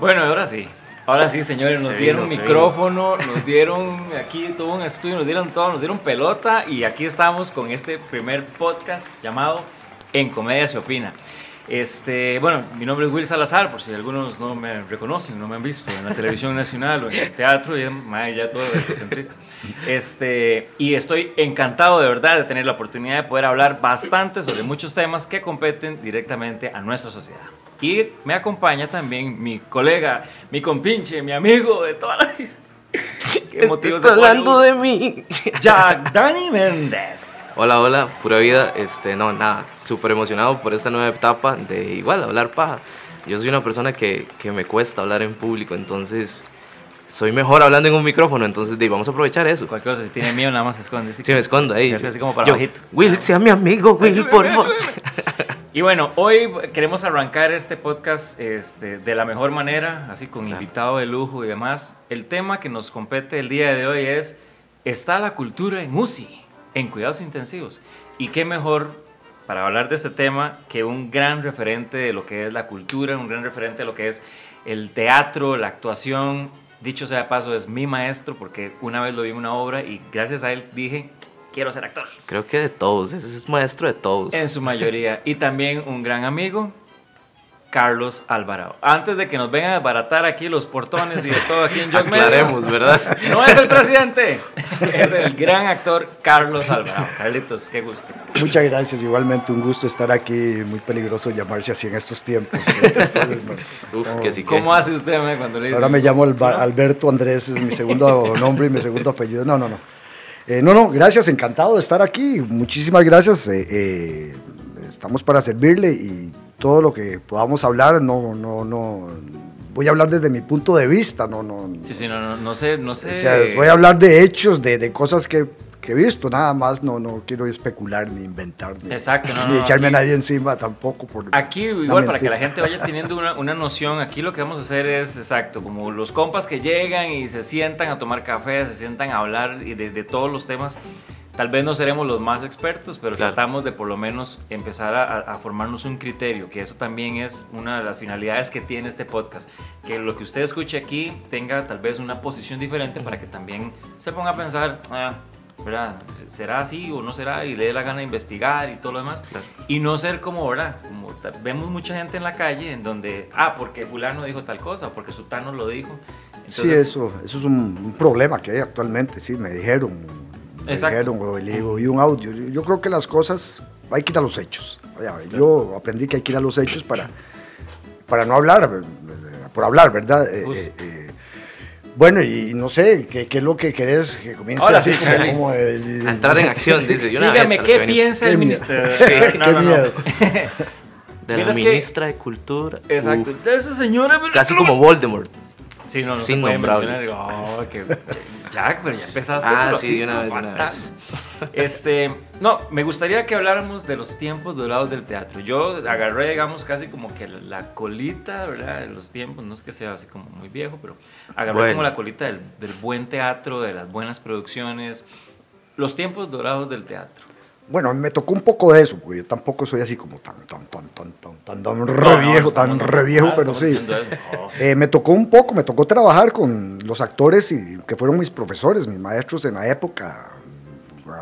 Bueno, ahora sí. Ahora sí, señores, nos Se dieron vino, micrófono, nos dieron aquí todo un estudio, nos dieron todo, nos dieron pelota y aquí estamos con este primer podcast llamado En Comedia se opina. Este, bueno, mi nombre es Will Salazar, por si algunos no me reconocen, no me han visto en la televisión nacional o en el teatro, ya, madre, ya todo egocentrista. Este, y estoy encantado de verdad de tener la oportunidad de poder hablar bastante sobre muchos temas que competen directamente a nuestra sociedad. Y me acompaña también mi colega, mi compinche, mi amigo de toda la vida. ¿Qué motivos hablando de mí. Jack Dani Méndez. Hola, hola, pura vida. Este, no, nada, súper emocionado por esta nueva etapa de igual hablar paja. Yo soy una persona que, que me cuesta hablar en público, entonces soy mejor hablando en un micrófono, entonces de, vamos a aprovechar eso. Cualquier cosa, si tiene miedo, nada más se esconde. Si me escondo ahí. Así como para Yo, bajito. Will, sea mi amigo, Will, por favor. Y bueno, hoy queremos arrancar este podcast este, de la mejor manera, así con Claro. invitado de lujo y demás. El tema que nos compete el día de hoy es, ¿está la cultura en UCI, en cuidados intensivos? Y qué mejor para hablar de este tema que un gran referente de lo que es la cultura, un gran referente de lo que es el teatro, la actuación. Dicho sea de paso, es mi maestro porque una vez lo vi en una obra y gracias a él dije, quiero ser actor. Creo que de todos, ese es maestro de todos. En su mayoría. Y también un gran amigo, Carlos Alvarado. Antes de que nos vengan a desbaratar aquí los portones y de todo aquí en Medios, ¿verdad? No es el presidente, es el gran actor Carlos Alvarado. Carlitos, qué gusto. Muchas gracias, igualmente un gusto estar aquí, muy peligroso llamarse así en estos tiempos. Uf, No, que sí que. ¿Cómo hace usted me, cuando le dice? Ahora me llamo Alba- Alberto Andrés, es mi segundo nombre y mi segundo apellido. No, no, no. Eh, no, no, gracias, encantado de estar aquí. Muchísimas gracias. eh, eh, estamos para servirle y todo lo que podamos hablar, no, no, no. Voy a hablar desde mi punto de vista, no, no. Sí, sí, no, no, no sé, no sé. O sea, voy a hablar de hechos, de, de cosas que, que he visto, nada más. No, no quiero especular ni inventar. Ni, Exacto, no, ni echarme aquí- a nadie encima tampoco. Por Aquí, igual, para que la gente vaya teniendo una, una noción, aquí lo que vamos a hacer es, exacto, como los compas que llegan y se sientan a tomar café, se sientan a hablar y de, de todos los temas. Tal vez no seremos los más expertos, pero Claro. tratamos de por lo menos empezar a, a formarnos un criterio, que eso también es una de las finalidades que tiene este podcast. Que lo que usted escuche aquí tenga tal vez una posición diferente para que también se ponga a pensar, ah, ¿verdad? ¿Será así o no será? Y le dé la gana de investigar y todo lo demás. Claro. Y no ser como, ¿verdad? Como vemos mucha gente en la calle en donde, ah, porque fulano dijo tal cosa, porque sutano lo dijo. Sí, Entonces, eso, eso es un, un problema que hay actualmente, sí, me dijeron. Me Exacto. dijeron, o y un audio. Yo, creo que las cosas, hay que ir a los hechos. Yo aprendí que hay que ir a los hechos para, para no hablar, eh, por hablar, ¿verdad? Eh, eh, eh, bueno, y no sé, ¿qué, qué es lo que querés que comience Ahora así sí, como, como el- A entrar en acción, dice. yo una vez Dígame, ¿qué piensa el ministro? miedo. Sí, no, Qué no, no. miedo. De la que- ministra de Cultura. Exacto. Uf, De esa señora. casi como Voldemort. Sí, no, no sin se puede mencionar. Oh, Jack, pero ya empezaste. Ah, pero sí, así, de una vez, de una fatal. Este, no, me gustaría que habláramos de los tiempos dorados del teatro. Yo agarré, digamos, casi como que la colita, ¿verdad? De los tiempos, no es que sea así como muy viejo, pero agarré Bueno. como la colita del, del buen teatro, de las buenas producciones, los tiempos dorados del teatro. Bueno, me tocó un poco de eso, porque yo tampoco soy así como tan, tan, tan, tan, tan, tan, re viejo, tan re viejo, pero sí. Eh, me tocó un poco, me tocó trabajar con los actores y, que fueron mis profesores, mis maestros en la época.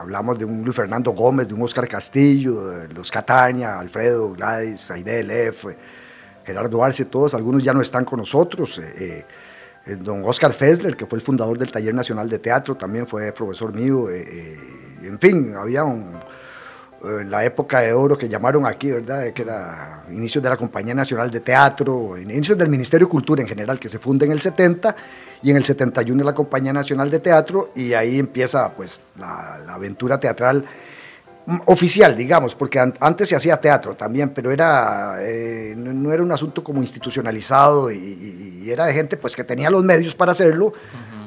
Hablamos de un Luis Fernando Gómez, de un Oscar Castillo, de los Cataña, Alfredo, Gladys, Aide Lef, Gerardo Arce, todos, algunos ya no están con nosotros. eh, eh, don Oscar Fessler, que fue el fundador del Taller Nacional de Teatro, también fue profesor mío. en fin, había un, la época de oro que llamaron aquí, ¿verdad? Que era inicios de la Compañía Nacional de Teatro, inicios del Ministerio de Cultura en general, que se funda en el 70 y en el 71 la Compañía Nacional de Teatro y ahí empieza pues la, la aventura teatral mm, oficial, digamos, porque an- antes se hacía teatro también, pero era, eh, no, no era un asunto como institucionalizado y, y- y era de gente pues que tenía los medios para hacerlo,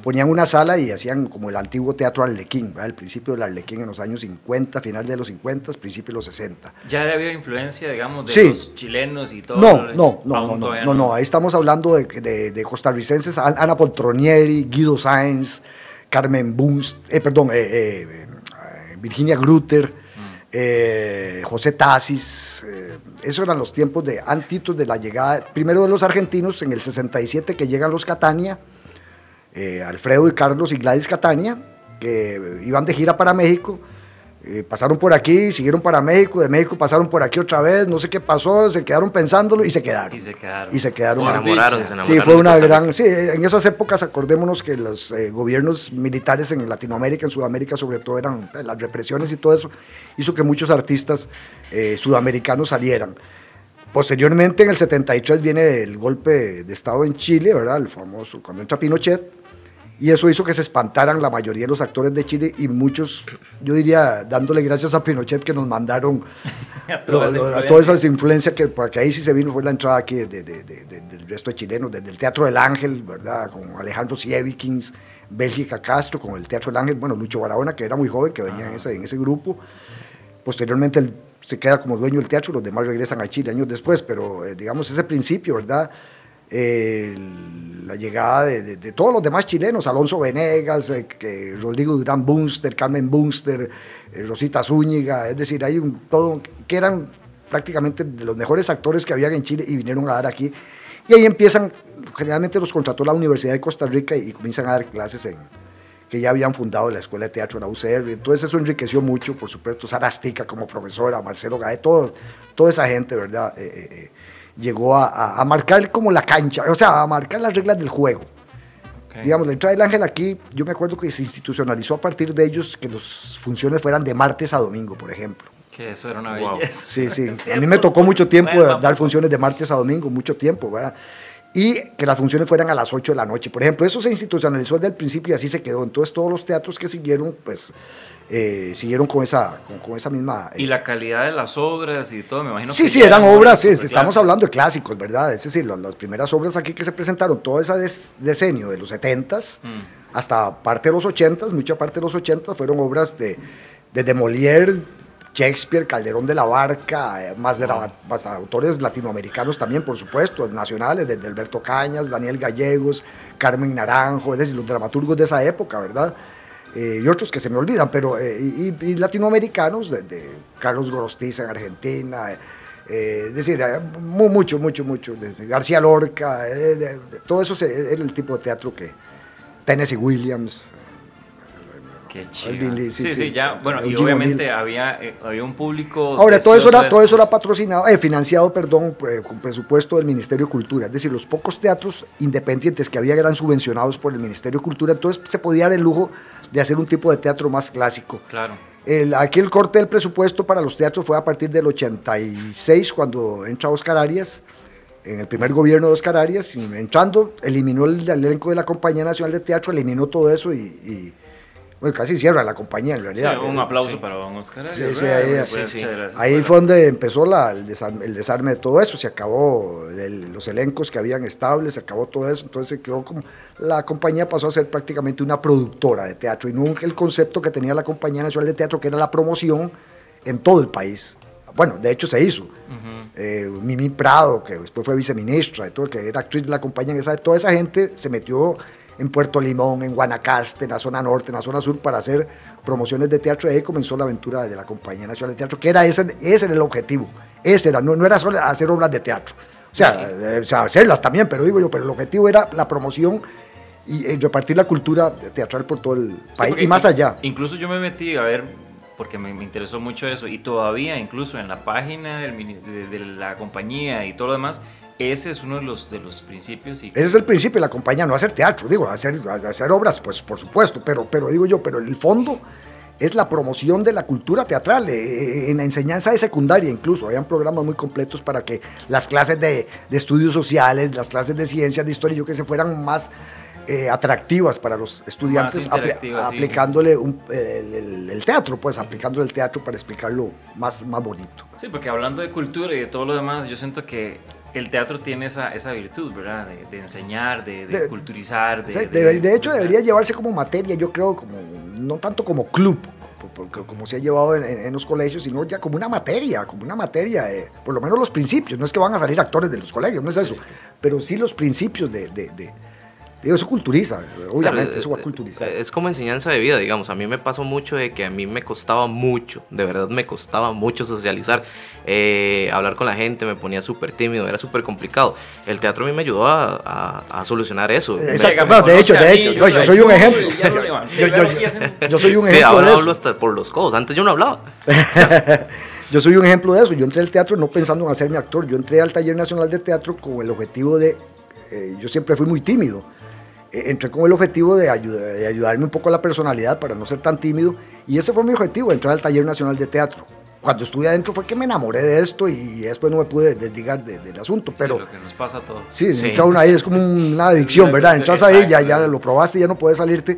ponían una sala y hacían como el antiguo teatro Arlequín, ¿verdad? el principio del Arlequín en los años 50, final de los 50, principio de los 60. Ya había influencia, digamos, de Sí. los chilenos y todo. No, no, no, no, no, no, no, ahí estamos hablando de, de- de costarricenses, An- Ana Poltronieri, Guido Sáenz, Carmen Bunst, eh, perdón, eh, eh, eh, Virginia Grutter, eh, José Tasis, esos eran los tiempos de antitos de la llegada, primero de los argentinos, en el 67 que llegan los Catania, eh, Alfredo y Carlos y Gladys Catania, que iban de gira para México, eh, pasaron por aquí, siguieron para México, de México pasaron por aquí otra vez, no sé qué pasó, se quedaron pensándolo y se quedaron. Y se quedaron. Y se quedaron. Se enamoraron, se enamoraron. Sí, fue una gran. Sí, en esas épocas acordémonos que los eh, gobiernos militares en Latinoamérica, en Sudamérica sobre todo, eran eh, las represiones y todo eso, hizo que muchos artistas eh, sudamericanos salieran. Posteriormente, en el 73, viene el golpe de Estado en Chile, ¿verdad? El famoso, cuando entra Pinochet, y eso hizo que se espantaran la mayoría de los actores de Chile y muchos, yo diría, dándole gracias a Pinochet que nos mandaron A toda lo- esa lo- a todas esas influencias que porque ahí sí se vino fue la entrada aquí de- de- de- de- del resto de chilenos, desde el Teatro del Ángel, ¿verdad? Con Alejandro Sievikins, Bélgica Castro, con el Teatro del Ángel, bueno, Lucho Barahona, que era muy joven, que venía en, ese, en ese grupo. Posteriormente él se queda como dueño del teatro, los demás regresan a Chile años después, pero eh, digamos ese principio, ¿verdad? Eh, la llegada de, de- de todos los demás chilenos, Alonso Venegas, eh, Rodrigo Durán Bunster, Carmen Bunster, eh, Rosita Zúñiga, es decir, hay un todo, que eran prácticamente de los mejores actores que habían en Chile y vinieron a dar aquí. Y ahí empiezan, generalmente los contrató la Universidad de Costa Rica y, comienzan a dar clases en, que ya habían fundado la Escuela de Teatro, la UCR. Entonces eso enriqueció mucho, por supuesto, Sarastica como profesora, Marcelo Gae, todo, toda esa gente, ¿verdad? Eh, eh, eh, llegó a, a- a marcar como la cancha, o sea, a marcar las reglas del juego. Digamos, la entrada del Ángel aquí, yo me acuerdo que se institucionalizó a partir de ellos que las funciones fueran de martes a domingo, por ejemplo. Que eso era una Wow. belleza. Sí, sí. A mí me tocó mucho tiempo Bueno, dar funciones de martes a domingo, mucho tiempo, ¿verdad? Y que las funciones fueran a las 8 de la noche. Por ejemplo, eso se institucionalizó desde el principio y así se quedó. Entonces todos los teatros que siguieron, pues, eh, siguieron con esa, con, con esa misma... Y eh, la calidad de las obras y todo, me imagino Sí, que sí, eran obras, sí, estamos hablando de clásicos, ¿verdad? Es decir, lo- las primeras obras aquí que se presentaron, todo ese des- decenio de los 70s Mm. hasta parte de los 80s, mucha parte de los 80s fueron obras de, de Molière, Shakespeare, Calderón de la Barca, eh, más, de la- más autores latinoamericanos también, por supuesto, nacionales, desde Alberto Cañas, Daniel Gallegos, Carmen Naranjo, es decir, los dramaturgos de esa época, ¿verdad? Eh, y otros que se me olvidan, pero eh, y, y latinoamericanos, de, de Carlos Gorostiza en Argentina, eh, es decir, mu- mucho, mucho, mucho, de- de García Lorca, de- de- todo eso era el tipo de teatro que Tennessee Williams, Qué chido. sí, Sí, sí, sí. ya, bueno, y obviamente había, eh, había un público. Ahora, todo eso, era, todo eso era patrocinado, eh, financiado, perdón, eh, con presupuesto del Ministerio de Cultura. Es decir, los pocos teatros independientes que había eran subvencionados por el Ministerio de Cultura, entonces se podía dar el lujo de hacer un tipo de teatro más clásico. Claro. El- aquí el corte del presupuesto para los teatros fue a partir del 86, cuando entra Oscar Arias, en el primer gobierno de Oscar Arias, y entrando, eliminó el, el elenco de la Compañía Nacional de Teatro, eliminó todo eso y, y, bueno, casi cierra la compañía en Sí, realidad. un Eh, aplauso sí. para don Oscar. Sí, ¿verdad? ahí- esa Ahí fue donde empezó la- el, desarme, el desarme de todo eso, se acabó el- los elencos que habían estables, se acabó todo eso, entonces se quedó como, la compañía pasó a ser prácticamente una productora de teatro y no el concepto que tenía la Compañía Nacional de Teatro, que era la promoción en todo el país. Bueno, de hecho se hizo. Eh, Mimi Prado, que después fue viceministra, y todo, que era actriz de la compañía, esa, toda esa gente se metió en Puerto Limón, en Guanacaste, en la zona norte, en la zona sur, para hacer promociones de teatro. Y ahí comenzó la aventura de la Compañía Nacional de Teatro, que era ese, ese era el objetivo. Ese era, no, no era solo hacer obras de teatro. O sea, eh, o sea, hacerlas también, pero digo yo, pero el objetivo era la promoción y eh, repartir la cultura teatral por todo el Sí, país porque y más allá. Incluso yo me metí a ver, porque me, me interesó mucho eso, y todavía incluso en la página del de, de la compañía y todo lo demás, ese es uno de los, de los principios. Y Ese es el principio la compañía, no hacer teatro, digo, hacer, hacer obras, pues por supuesto, pero, pero digo yo, pero el fondo es la promoción de la cultura teatral, eh, en la enseñanza de secundaria incluso, habían programas muy completos para que las clases de, de estudios sociales, las clases de ciencias, de historia, yo que se fueran más eh, atractivas para los estudiantes, sí. aplicándole un- el, el- el teatro, pues aplicándole el teatro para explicarlo más, más bonito. Sí, porque hablando de cultura y de todo lo demás, yo siento que el teatro tiene esa, esa virtud, ¿verdad? De, de enseñar, de, de De- culturizar. De, Sí, hecho, de- debería llevarse como materia, yo creo, como no tanto como club, como se ha llevado en, en- en los colegios, sino ya como una materia, como una materia, eh, por lo menos los principios. No es que van a salir actores de los colegios, no es eso, pero sí los principios de, de- de- Digo, eso culturiza, obviamente, Claro, eso va a eh, culturizar. Es como enseñanza de vida, digamos. A mí me pasó mucho de que a mí me costaba mucho, de verdad me costaba mucho socializar, eh, hablar con la gente, me ponía súper tímido, era súper complicado. El teatro a mí me ayudó a, a- a solucionar eso. Me- exacto. Me bueno, de hecho, de hecho, yo soy un ejemplo. Yo- soy un Sí, ejemplo ahora de hablo hasta por los codos. Antes yo no hablaba. Yo soy un ejemplo de eso. Yo entré al teatro no pensando en hacerme actor. Yo entré al Taller Nacional de Teatro con el objetivo de. eh, yo siempre fui muy tímido. Eh, entré con el objetivo de, ayuda- de ayudarme un poco a la personalidad para no ser tan tímido. Y ese fue mi objetivo, entrar al Taller Nacional de Teatro. Cuando estuve adentro fue que me enamoré de esto y después no me pude desligar de- del asunto. Pero Sí, lo que nos pasa a todos. Sí, Sí. entra uno ahí, es como una adicción, ¿verdad? Entras ahí, ya, ya lo probaste, ya no puedes salirte.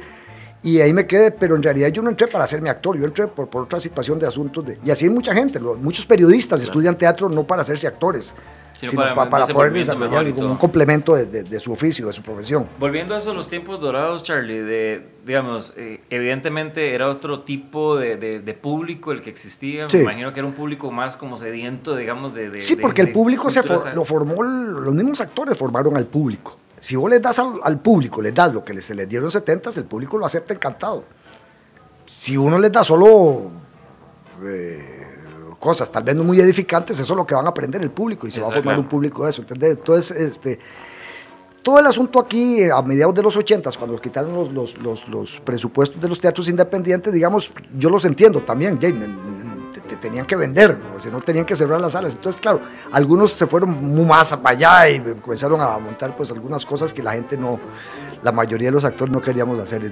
Y ahí me quedé, pero en realidad yo no entré para hacerme actor, yo entré por, por otra situación de asuntos. De, y así hay mucha gente, muchos periodistas estudian teatro no para hacerse actores, Sino sino para pa- para, poder desarrollar un complemento de, de- de su oficio, de su profesión. Volviendo a eso, los tiempos dorados, Charlie, de, digamos, eh, evidentemente era otro tipo de, de- público el que existía. Sí. Me imagino que era un público más como sediento, digamos, de. Sí, porque el público se for- lo formó, los mismos actores formaron al público. Si vos les das al, al público, les das lo que se les dieron en los 70, el público lo acepta encantado. Si uno les da solo eh, cosas tal vez no muy edificantes, eso es lo que van a aprender el público y se va a formar un público de eso, ¿entendés? Entonces, este, todo el asunto aquí, a mediados de los 80, cuando quitaron los, los, los- los presupuestos de los teatros independientes, digamos, yo los entiendo también, tenían que vender, sea, no tenían que cerrar las salas. Entonces, claro, algunos se fueron más para allá y comenzaron a montar pues algunas cosas que la gente no, la mayoría de los actores no queríamos hacer,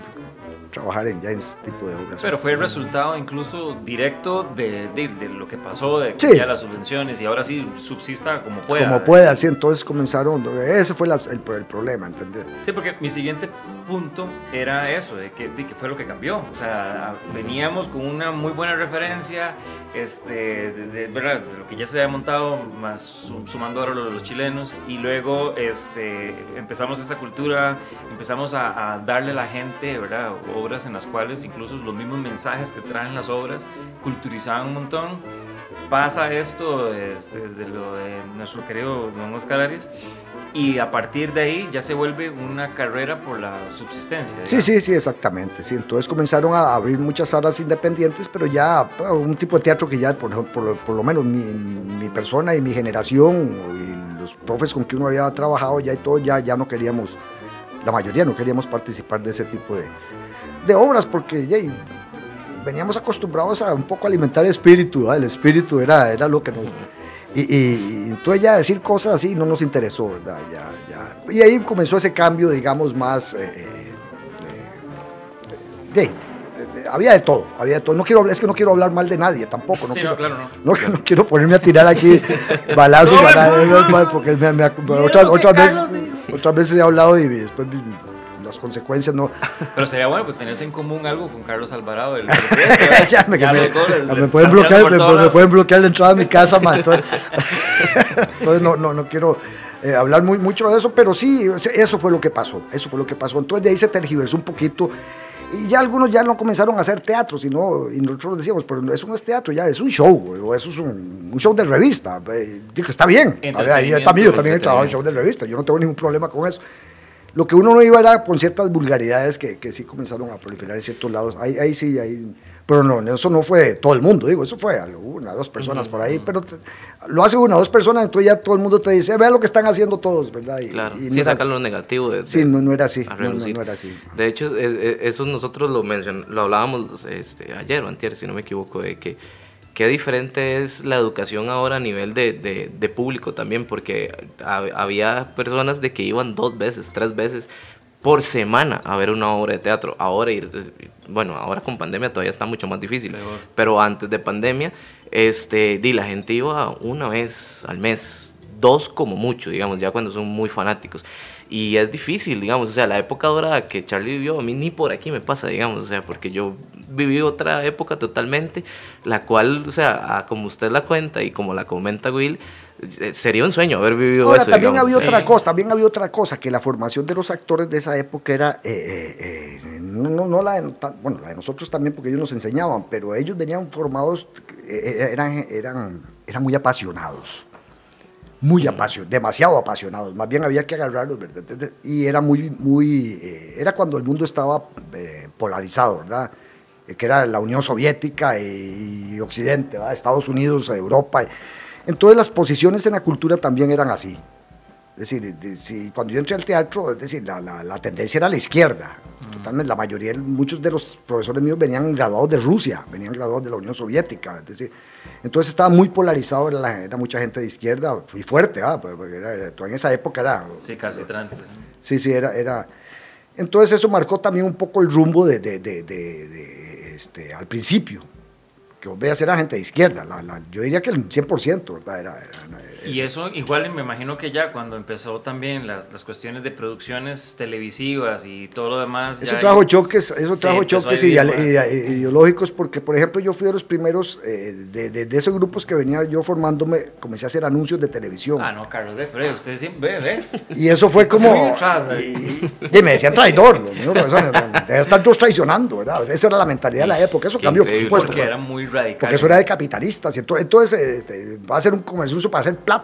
trabajar en ya en ese tipo de obras. Pero fue el resultado incluso directo de, de- de lo que pasó, de Sí. ya las subvenciones y ahora sí subsista como pueda. Como pueda, sí, entonces comenzaron, ese fue las- el, el problema, ¿entendés? Sí, porque mi siguiente punto era eso, de que, de que fue lo que cambió. O sea, veníamos con una muy buena referencia, este, de, ¿verdad? lo que ya se había montado, más su- sumando ahora lo de los chilenos, y luego este, empezamos esta cultura, empezamos a, a darle a la gente, ¿verdad? Obras en las cuales incluso los mismos mensajes que traen las obras culturizaban un montón. Pasa esto este, de lo de nuestro querido don Oscar Arias, y a partir de ahí ya se vuelve una carrera por la subsistencia. Sí, sí, sí, exactamente. Sí, entonces comenzaron a abrir muchas salas independientes, pero ya pues, un tipo de teatro que ya, por, por, por lo menos mi, mi persona y mi generación y los profes con que uno había trabajado ya y todo, ya, ya no queríamos, la mayoría no queríamos participar de ese tipo de, de obras porque veníamos acostumbrados a un poco alimentar el espíritu, ¿verdad? el espíritu era, era lo que nos... Y, y- y entonces ya decir cosas así no nos interesó, ¿verdad? Ya, ya. Y ahí comenzó ese cambio, digamos, más... eh, eh, de- de- había de todo, había de todo. No quiero, es que no quiero hablar mal de nadie tampoco. No Sí, quiero, no, claro, no. no, no quiero ponerme a tirar aquí balazos porque otras, veces, otras veces he hablado y después las consecuencias no... Pero sería bueno pues tenés en común algo con Carlos Alvarado, el presidente. ya me, Ya me- les- me pueden bloquear, me, me pueden bloquear la entrada a mi casa, man. Entonces, entonces no, no, no quiero eh, hablar muy, mucho de eso, pero sí, eso fue lo que pasó. Eso fue lo que pasó. Entonces de ahí se tergiversó un poquito. Y ya algunos ya no comenzaron a hacer teatro, sino, y nosotros decíamos, pero eso no es teatro, ya es un show, o eso es un, un show de revista. Eh, digo, está bien, ahí también, yo también he trabajado en show de revista, yo no tengo ningún problema con eso. Lo que uno no iba era con ciertas vulgaridades que, que sí comenzaron a proliferar en ciertos lados. Ahí, ahí sí, ahí. Pero no, eso no fue todo el mundo, digo, eso fue algo, una, dos personas por ahí. Pero te- lo hace una, dos personas, entonces ya todo el mundo te dice, vean lo que están haciendo todos, ¿verdad? Y, Claro, y sí era- lo negativo de, sí, de- no, no era así. No, era así. De hecho, es- es- eso nosotros lo mencion, lo hablábamos este, ayer o antier, si no me equivoco, de que qué diferente es la educación ahora a nivel de, de- de público también, porque hab- había personas de que iban dos veces, tres veces por semana a ver una obra de teatro. Ahora ir, bueno, ahora con pandemia todavía está mucho más difícil, Mejor. pero antes de pandemia, este, di, la gente iba una vez al mes, dos como mucho, digamos, ya cuando son muy fanáticos. Y es difícil, digamos, o sea, la época dorada que Charlie vivió, a mí ni por aquí me pasa, digamos, o sea, porque yo viví otra época totalmente, la cual, o sea, a como usted la cuenta y como la comenta Will, eh, sería un sueño haber vivido Ahora, eso. también digamos. había sí. otra cosa, también había otra cosa, que la formación de los actores de esa época era, eh, eh, eh, no, no, no la de, bueno, la de nosotros también porque ellos nos enseñaban, pero ellos venían formados, eran, eran, eran muy apasionados. Muy apasionados, demasiado apasionados, más bien había que agarrarlos, ¿verdad? Y era muy, muy, eh, era cuando el mundo estaba eh, polarizado, ¿verdad? Eh, que era la Unión Soviética y, Occidente, ¿verdad? Estados Unidos, Europa. Entonces las posiciones en la cultura también eran así. Es decir, si, cuando yo entré al teatro, es decir, la, la, tendencia era la izquierda. Totalmente, la mayoría, muchos de los profesores míos venían graduados de Rusia, venían graduados de la Unión Soviética. Es decir, entonces estaba muy polarizado, era, era mucha gente de izquierda y fuerte, ¿ah? Porque en esa época era... Sí, casi Sí, sí, era, era... Entonces eso marcó también un poco el rumbo de, de, de, de este, al principio, que vos veas era gente de izquierda, yo diría que el 100%, ¿verdad? Era, era, y eso igual me imagino que ya cuando empezó también las, las cuestiones de producciones televisivas y todo lo demás. Eso trajo choques, eso trajo choques ideológicos porque, por ejemplo, yo fui de los primeros eh, de, de, esos grupos que venía yo formándome, comencé a hacer anuncios de televisión. Ah, no, Carlos, pero usted siempre ve, Y eso fue como... y, me decían traidor, debe estar todos traicionando, ¿verdad? Esa era la mentalidad de la época, eso cambió, por supuesto. Porque era muy radical. Porque eso era de capitalistas, y entonces, este, va a ser un comercio para hacer plata,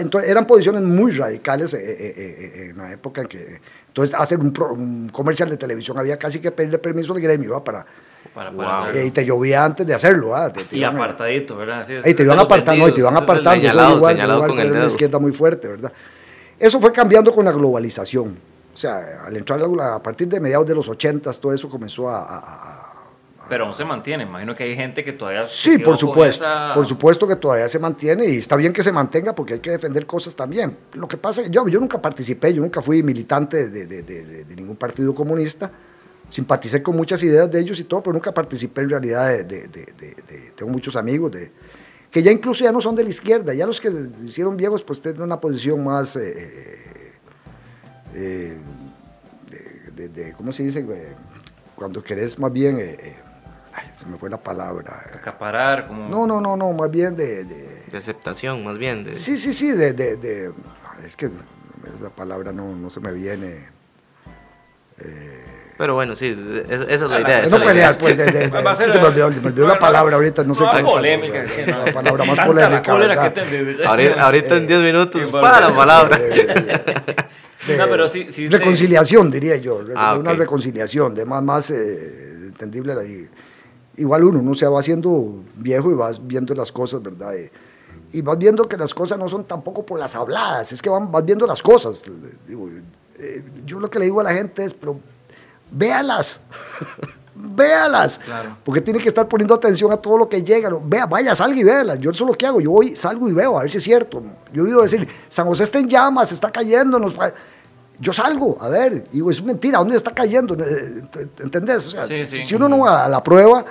Entonces, eran posiciones muy radicales eh, eh, eh, en la época en que. Entonces, hacer un, comercial de televisión había casi que pedirle permiso al gremio para. para, y te llovía antes de hacerlo. y apartadito, ¿verdad? y te iban apartando, y te iban apartando. Señalado, igual, igual con la izquierda muy fuerte, ¿verdad? Eso fue cambiando con la globalización. O sea, al entrar a, partir de mediados de los 80 todo eso comenzó a pero aún se mantiene, imagino que hay gente que todavía... Sí, por supuesto, por supuesto que todavía se mantiene y está bien que se mantenga porque hay que defender cosas también. Lo que pasa es que yo, yo nunca participé, yo nunca fui militante de, de, de, de, ningún partido comunista, simpaticé con muchas ideas de ellos y todo, pero nunca participé en realidad de... tengo muchos amigos de, que ya incluso ya no son de la izquierda, ya los que se hicieron viejos pues tienen una posición más... Eh, eh, eh, de, ¿Cómo se dice? Cuando querés más bien se me fue la palabra. Acaparar, como... No, no, no, no, más bien de... De, aceptación, más bien. De... Sí, sí, sí, de, de, Es que esa palabra no, no se me viene... Eh... Pero bueno, sí, esa, es la idea. No pelear, pues, de, se me olvidó, me olvidó la palabra ahorita, no sé qué. polémica. La palabra más polémica. ahorita, ahorita en 10 minutos, para la palabra. no, pero sí, reconciliación, diría yo. Ah, una reconciliación, de más, más eh, entendible la igual uno, uno se va haciendo viejo y vas viendo las cosas, ¿verdad? Y, vas viendo que las cosas no son tampoco por las habladas, es que van, vas viendo las cosas. Eh, yo lo que le digo a la gente es, pero véalas, véalas, porque tiene que estar poniendo atención a todo lo que llega. Vea, vaya, salga y véalas. Yo eso es lo que hago, yo voy, salgo y veo, a ver si es cierto. Yo he oído decir, San José está en llamas, está cayendo, nos yo salgo, a ver, digo, es mentira, ¿dónde está cayendo? Eh, ¿Entendés? O sea, si, uno no va a la prueba...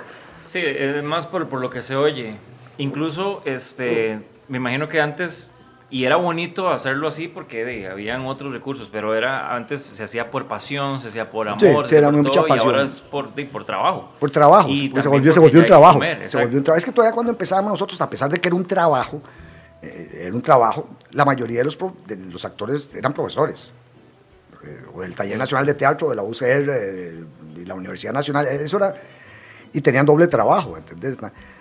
Sí, es más por, por, lo que se oye. Incluso, este, me imagino que antes, y era bonito hacerlo así porque de, habían otros recursos, pero era antes se hacía por pasión, se hacía por amor, sí, era mucha pasión. y ahora es por, por trabajo. Por trabajo, y se volvió, se volvió un trabajo. se volvió un trabajo. Es que todavía cuando empezábamos nosotros, a pesar de que era un trabajo, eh, era un trabajo, la mayoría de los, de los actores eran profesores o del Taller Nacional de Teatro de la UCR de, la Universidad Nacional, eso era, y tenían doble trabajo, ¿entendés?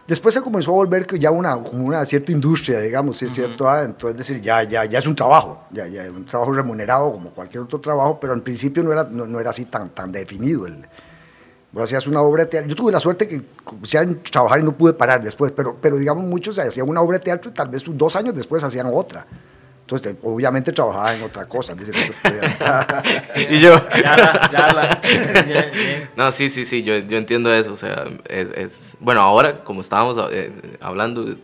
Después se comenzó a volver ya una, una cierta industria, digamos, es cierto, ah, entonces decir, ya, ya, ya es un trabajo, ya, ya es un trabajo remunerado como cualquier otro trabajo, pero en principio no era, no, era así tan, tan definido. El, vos hacías una obra de teatro, yo tuve la suerte que comencé a trabajar y no pude parar después, pero, pero digamos muchos hacían una obra de teatro y tal vez dos años después hacían otra. Entonces, obviamente trabajaba en otra cosa. y yo. no, sí, sí, sí, yo, yo entiendo eso. O sea, es, es, bueno, ahora, como estábamos eh, hablando,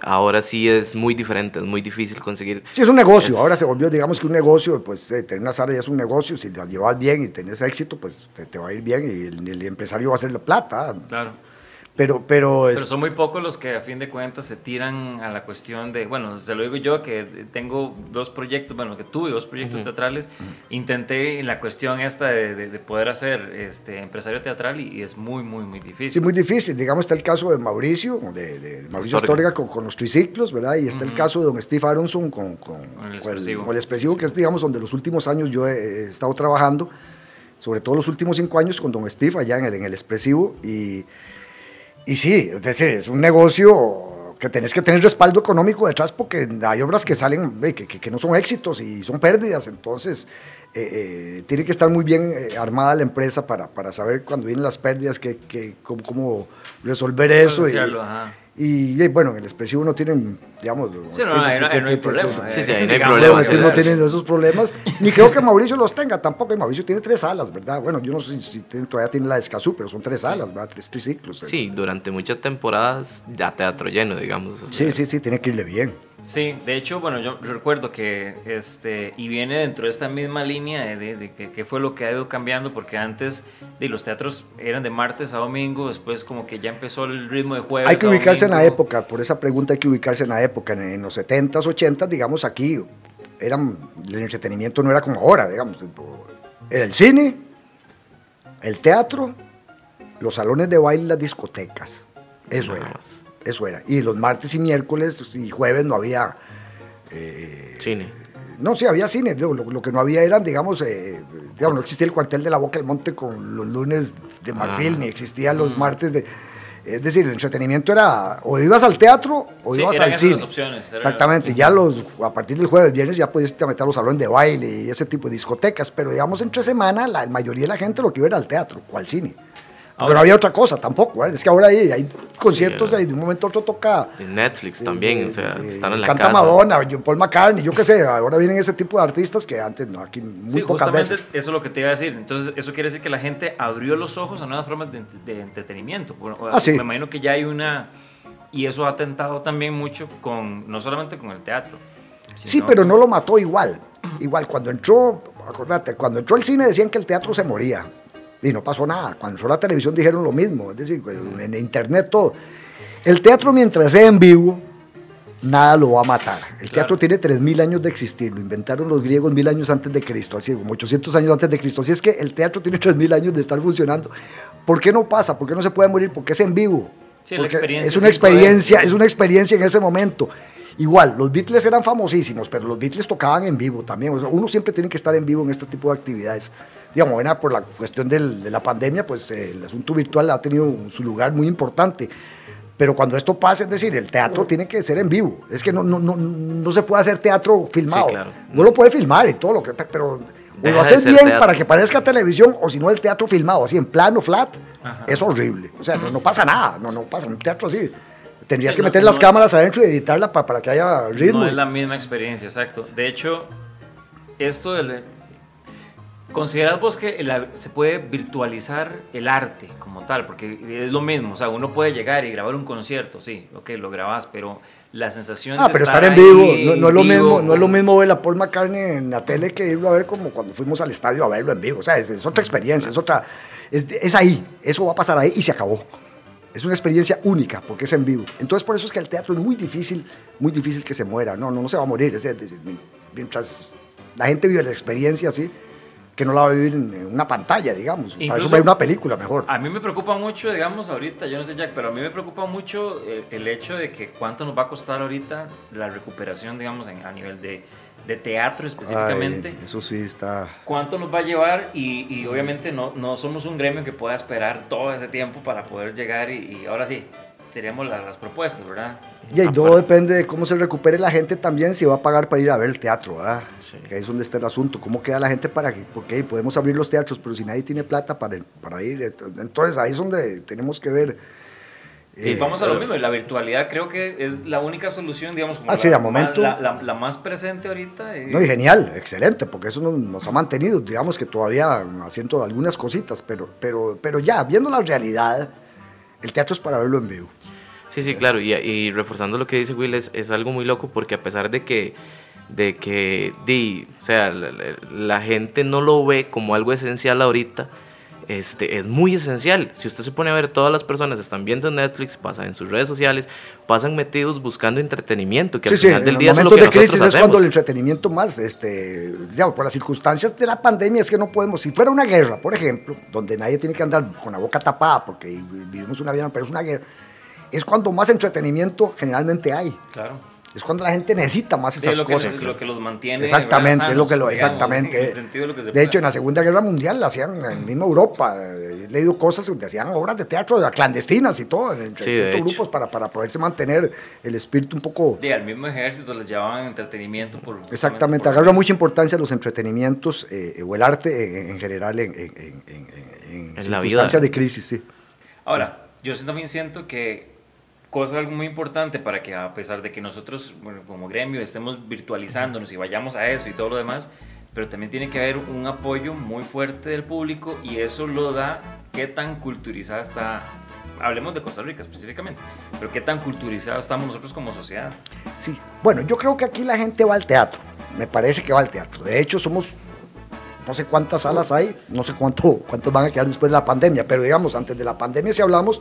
ahora sí es muy diferente, es muy difícil conseguir. Sí, es un negocio. Ahora se volvió, digamos que un negocio, pues eh, tener una sala ya es un negocio. Si la llevas bien y tenés éxito, pues te, va a ir bien y el, el, empresario va a hacer la plata. Claro. Pero, pero, pero son muy pocos los que a fin de cuentas se tiran a la cuestión de, bueno, se lo digo yo que tengo dos proyectos, bueno, que tuve dos proyectos teatrales, intenté la cuestión esta de, de, poder hacer este empresario teatral y, es muy, muy, muy difícil. Sí, muy difícil. Digamos, está el caso de Mauricio, de, Mauricio Astorga con, con, los triciclos, ¿verdad? Y está el caso de don Steve Aronson con, con, el, expresivo. el, expresivo, que es, digamos, donde los últimos años yo he, estado trabajando, sobre todo los últimos cinco años con don Steve allá en el, en el expresivo y y sí, es decir, es un negocio que tenés que tener respaldo económico detrás porque hay obras que salen, que, que, que no son éxitos y son pérdidas, entonces eh, eh, tiene que estar muy bien eh, armada la empresa para, para saber cuando vienen las pérdidas, que, que, cómo, cómo resolver eso. Y. y, y, bueno, en el expresivo no tienen, digamos, Sí, no, no- no hay problema. Sí, sí, ahí no hay digamos, problema, es que no tienen esos problemas, ni creo que Mauricio los tenga tampoco. y Mauricio tiene tres alas, ¿verdad? Bueno, yo no sé si, si tiene- todavía tiene la de Escazú, pero son tres alas, ¿verdad? Tres triciclos. eh. Sí, durante muchas temporadas ya teatro lleno, digamos. o sí, sí, sí, tiene que irle bien. Sí, de hecho, bueno, yo recuerdo que, este, y viene dentro de esta misma línea de, de- que fue lo que ha ido cambiando, porque antes de los teatros eran de martes a domingo, después como que ya empezó el ritmo de jueves. Hay que a ubicarse en la época, por esa pregunta hay que ubicarse en la época. En, en los 70s, 80s, digamos aquí, eran, el entretenimiento no era como ahora, digamos. Era el cine, el teatro, los salones de baile, las discotecas. Eso era. Eso era. Y los martes y miércoles y jueves no había. eh, Cine. no, sí, había cine. Lo, que no había eran, digamos, eh, digamos, no existía el cuartel de la Boca del Monte con los lunes de marfil, Ah. ni existían los martes de. Es decir, el entretenimiento era o ibas al teatro o Sí, ibas eran al cine. opciones, eran Exactamente. las Ya los, a partir del jueves, viernes ya podías meter a los salones de baile y ese tipo de discotecas. Pero digamos, entre semana, la mayoría de la gente lo que iba era al teatro o al cine. Ahora- no había otra cosa tampoco. ¿verdad? Es que ahora hay, hay conciertos Sí, de, de un momento a otro toca. En Netflix también, o sea, eh, están en la canta casa. Madonna, John Paul McCartney, yo qué sé, ahora vienen ese tipo de artistas que antes no, aquí muy Sí, pocas justamente veces. eso es lo que te iba a decir. Entonces, eso quiere decir que la gente abrió los ojos a nuevas formas de, de entretenimiento. Bueno, Ah, sí. Me imagino que ya hay una... Y eso ha atentado también mucho con, no solamente con el teatro. Sí, pero con- no lo mató igual. Igual, cuando entró, acordate, cuando entró el cine decían que el teatro se moría. Y no pasó nada. Cuando entró la televisión dijeron lo mismo. Es decir, en internet todo. El teatro mientras sea en vivo, nada lo va a matar. El Claro. teatro tiene 3.000 años de existir. Lo inventaron los griegos mil años antes de Cristo. Así como 800 años antes de Cristo. Así es que el teatro tiene 3.000 años de estar funcionando. ¿Por qué no pasa? ¿Por qué no se puede morir? Porque es en vivo. Sí, la experiencia es una sin poder. experiencia, es una experiencia en ese momento. Igual, los Beatles eran famosísimos, pero los Beatles tocaban en vivo también. O sea, uno siempre tiene que estar en vivo en este tipo de actividades. Digamos, bueno, por la cuestión del- de la pandemia, pues eh, el asunto virtual ha tenido su lugar muy importante. Pero cuando esto pasa, es decir, el teatro tiene que ser en vivo. Es que no, no, no, no se puede hacer teatro filmado. claro. No lo puede filmar y todo lo que... Pero o lo haces bien teatro. para que parezca televisión, o si no el teatro filmado, así en plano, flat, Ajá. es horrible. O sea, no, no pasa nada, no, no pasa. Un teatro así, tendrías Sí, que no- meter las no- cámaras adentro y editarla pa- para que haya ritmo. No es la misma experiencia, exacto. De hecho, esto del... ¿Consideras vos que la- se puede virtualizar el arte como tal? Porque es lo mismo, o sea, uno puede llegar y grabar un concierto, sí, ok, lo grabas, pero la sensación Ah, de pero estar en ahí vivo, no, no es lo vivo, mismo, no es lo mismo ver a Paul McCartney en la tele que irlo a ver como cuando fuimos al estadio a verlo en vivo. O sea, es, es otra experiencia, es otra, es, es ahí, eso va a pasar ahí y se acabó. Es una experiencia única porque es en vivo. Entonces por eso es que el teatro es muy difícil, muy difícil que se muera. No, no, no se va a morir. Es decir, mientras la gente vive la experiencia así, que no la va a vivir en una pantalla, digamos. Para eso va a ir una película mejor. A mí me preocupa mucho, digamos, ahorita, yo no sé Jack, pero a mí me preocupa mucho el, el hecho de que cuánto nos va a costar ahorita la recuperación, digamos, en- a nivel de, de teatro específicamente. Ay, eso sí está... cuánto nos va a llevar y, y obviamente no, no somos un gremio que pueda esperar todo ese tiempo para poder llegar y, y ahora sí, tenemos la- las propuestas, ¿verdad? Y ahí todo depende de cómo se recupere la gente también, si va a pagar para ir a ver el teatro, ¿verdad? Sí. Que ahí es donde está el asunto. ¿Cómo queda la gente para que, porque podemos abrir los teatros, pero si nadie tiene plata para, para ir, entonces ahí es donde tenemos que ver. Sí, eh, vamos a lo mismo, y la virtualidad creo que es la única solución, digamos, como Ah, la, sí, de más- momento. la, la- la más presente ahorita. y- No, y genial, excelente, porque eso nos, nos ha mantenido, digamos que todavía haciendo algunas cositas, pero, pero, pero ya, viendo la realidad, el teatro es para verlo en vivo. Sí, sí, claro, y, y reforzando lo que dice Will, es, es algo muy loco porque a pesar de que, de que, di, o sea, la, la- gente no lo ve como algo esencial ahorita, este, es muy esencial. Si usted se pone a ver, todas las personas están viendo Netflix, pasan en sus redes sociales, pasan metidos buscando entretenimiento, que Sí, al sí, final en del los día eso es lo momentos que de crisis es cuando el entretenimiento más, este, digamos, por las circunstancias de la pandemia es que no podemos, si fuera una guerra, por ejemplo, donde nadie tiene que andar con la boca tapada porque vivimos una vida, pero es una guerra, es cuando más entretenimiento generalmente hay. Claro. Es cuando la gente necesita más esas Sí, lo que, cosas. lo que los mantiene. Exactamente, es lo que lo, digamos, exactamente. en el sentido de lo que se de hecho, en la Segunda Guerra Mundial la hacían en misma Europa. He leído cosas donde hacían obras de teatro clandestinas y todo, en Sí, ciertos grupos para, para poderse mantener el espíritu un poco... Sí, al mismo ejército les llevaban entretenimiento por. Exactamente, por- agarra mucha importancia los entretenimientos eh, o el arte en, en general en, en, en, en- en En la circunstancias vida. de crisis, sí. Ahora, yo también siento que cosa muy importante para que a pesar de que nosotros bueno, como gremio estemos virtualizándonos y vayamos a eso y todo lo demás, pero también tiene que haber un apoyo muy fuerte del público y eso lo da qué tan culturizada está, hablemos de Costa Rica específicamente, pero qué tan culturizados estamos nosotros como sociedad. Sí, bueno, yo creo que aquí la gente va al teatro, me parece que va al teatro. De hecho, somos, no sé cuántas salas hay, no sé cuánto, cuántos van a quedar después de la pandemia, pero digamos, antes de la pandemia si hablamos,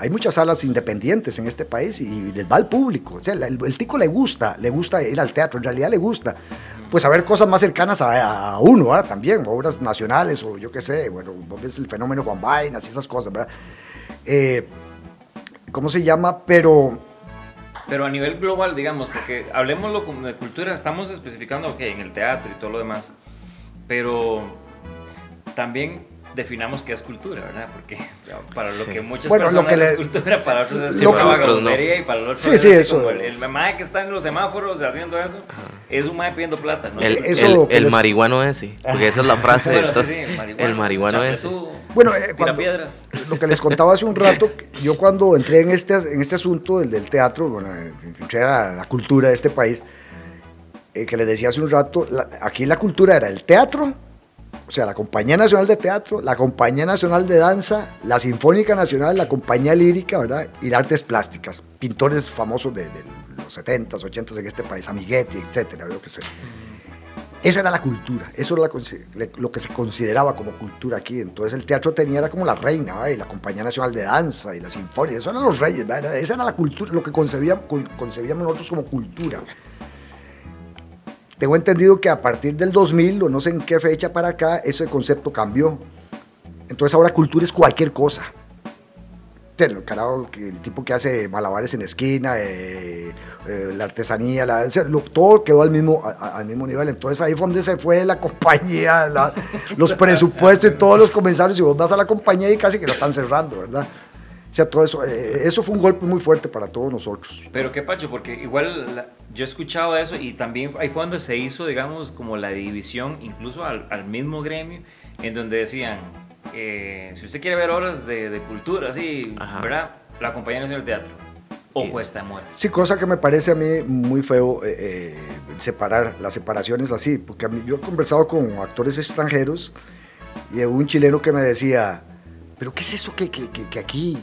hay muchas salas independientes en este país y les va al público. O sea, el, tico le gusta, le gusta ir al teatro, en realidad le gusta. Pues a cosas más cercanas a, uno, ¿verdad? También, obras nacionales o yo qué sé, bueno, ves el fenómeno Juan Vainas y esas cosas, ¿verdad? Eh, ¿Cómo se llama? Pero Pero a nivel global, digamos, porque hablemoslo de cultura, estamos especificando, ok, en el teatro y todo lo demás, pero también definamos qué es cultura, ¿verdad? Porque para lo Sí. que muchas Bueno, lo personas que le- es cultura, para otros es lo otros no. y para los otros Sí, es sí, eso. como el, el mamá que está en los semáforos haciendo eso, es un mae pidiendo plata, ¿no? El, Eso el- lo que el les- marihuano ese, porque esa es la frase. Bueno, sí, entonces, sí, el marihuano. el marihuano ese. chapletú, Bueno, eh, cuando- lo que les contaba hace un rato, yo cuando entré en este, en este asunto del, del teatro, bueno, eh, entré a la cultura de este país, eh, que les decía hace un rato, la- aquí la cultura era el teatro, o sea, la Compañía Nacional de Teatro, la Compañía Nacional de Danza, la Sinfónica Nacional, la Compañía Lírica, ¿verdad? Y las artes plásticas, pintores famosos de, de los 70s, 80s en este país, Amiguetti, etcétera, lo que sé. Esa era la cultura, eso era la lo que se consideraba como cultura aquí. Entonces el teatro tenía era como la reina, ¿verdad? y la Compañía Nacional de Danza y la Sinfónica, eso eran los reyes, ¿verdad? esa era la cultura, lo que concebíamos, concebíamos nosotros como cultura. Tengo entendido que a partir del 2000 o no sé en qué fecha para acá, ese concepto cambió. Entonces ahora cultura es cualquier cosa. El, el tipo que hace malabares en esquina, eh, eh, la artesanía, todo quedó al mismo, al mismo nivel. Entonces ahí fue donde se fue la compañía, los presupuestos y todos los comensarios. Y vos vas a la compañía y casi que la están cerrando, ¿verdad? O sea, todo eso, eh, eso fue un golpe muy fuerte para todos nosotros. Pero qué pacho, porque igual la- yo escuchaba eso y también ahí fue donde se hizo, digamos, como la división, incluso al, al mismo gremio, en donde decían, eh, si usted quiere ver obras de, de cultura, así, Ajá. ¿verdad? La Compañía Nacional de Teatro. O Sí. Cuesta de Muerte. Sí, cosa que me parece a mí muy feo eh, eh, separar las separaciones así, porque a mí, yo he conversado con actores extranjeros y hubo un chileno que me decía, pero ¿qué es eso que, que, que- que aquí,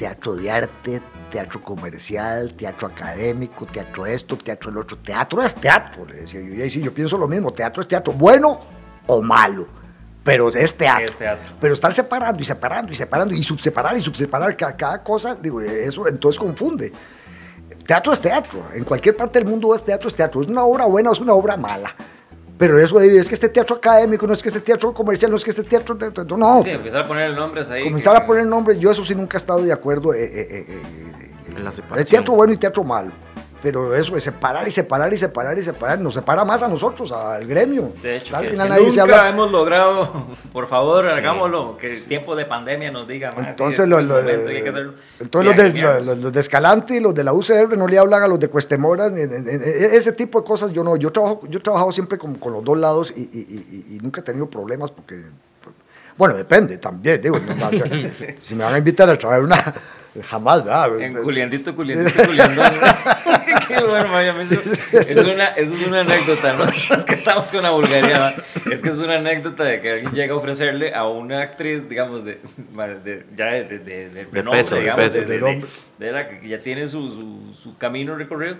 teatro de arte, teatro comercial, teatro académico, teatro esto, teatro el otro, teatro es teatro, le decía yo, y ahí sí, yo pienso lo mismo, teatro es teatro, bueno o malo, pero es teatro. Es teatro. Pero estar separando y separando y separando y subseparar y subseparar cada, cada cosa, digo, eso entonces confunde. Teatro es teatro, en cualquier parte del mundo es teatro, es teatro, es una obra buena o es una obra mala. Pero eso de es que este teatro académico, no es que este teatro comercial, no es que este teatro, no. Sí, empezar a poner nombres ahí. Comenzar que- a poner nombres, yo eso sí nunca he estado de acuerdo eh, eh, eh, eh, En la separación. teatro bueno y teatro malo. Pero eso de separar y separar y separar y separar, nos separa más a nosotros, al gremio. De hecho, al final que nadie se nunca habla. hemos logrado, por favor, hagámoslo, que el tiempo de pandemia nos diga más. Entonces, sí, lo- lo- hacerlo. entonces los, de, los, los de Escalante y los de la UCR no le hablan a los de Cuestemora, ni- ese tipo de cosas yo no, yo trabajo, yo he trabajado siempre con, con los dos lados y, y- y- y nunca he tenido problemas porque, bueno, depende también, digo, no, si me van a invitar a traer una, jamás, ¿verdad? En Juliandito, Juliandito, Juliandón. Qué bueno, Maya, eso, eso es una, eso es una anécdota, ¿no? Es que estamos con la vulgaridad. ¿no? Es que es una anécdota de que alguien llega a ofrecerle a una actriz, digamos, de, de- ya de, de, de, de peso, de digamos, peso. de, de- De nombre. de la que ya tiene su, su, su camino recorrido,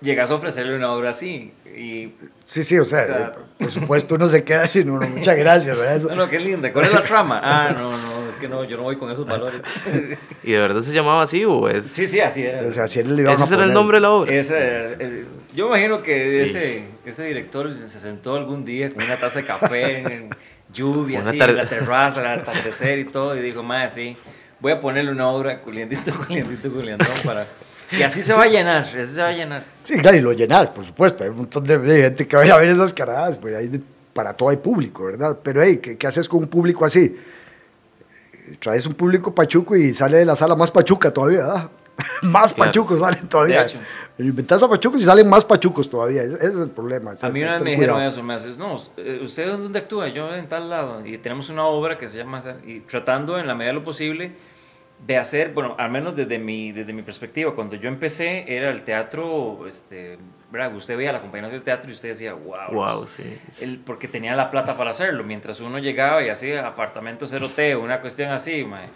llegas a ofrecerle una obra así. Y, Sí, sí, o sea, Claro. por supuesto uno se queda sin uno, muchas gracias, ¿verdad? Eso- no, no, qué linda. ¿Cuál es la trama? Ah, no, no, es que no, yo no voy con esos valores. ¿Y de verdad se llamaba así o es...? Sí, sí, así era. o sea, si él le iban ¿Ese será el nombre de la obra? Ese, eh, yo me imagino que ese, ese director se sentó algún día con una taza de café en, en lluvia, así, tar- en la terraza, al atardecer y todo, y dijo, más sí, voy a ponerle una obra, culiandito, culiandito, culiandón, para, Y así se va a llenar, así se va a llenar. Sí, claro, y lo llenas, por supuesto. Hay un montón de, de gente que va a ir a ver esas caradas, pues ahí para todo hay público, ¿verdad? Pero, hey, ¿qué, qué haces con un público así? Traes un público pachuco y sale de la sala más pachuca todavía, ¿verdad? más Claro. pachucos salen todavía. Inventas a pachucos y salen más pachucos todavía. Ese, es el problema. A mí una vez me cuidado. dijeron eso, me haces, no, eh, ¿usted dónde actúa? Yo en tal lado. Y tenemos una obra que se llama, y tratando en la medida de lo posible de hacer, bueno, al menos desde mi, desde mi perspectiva, cuando yo empecé era el teatro, este, ¿verdad? Usted veía la compañía del teatro y usted decía, wow. Wow, sí. porque tenía la plata para hacerlo, mientras uno llegaba y hacía apartamento cero T, una cuestión así, mae.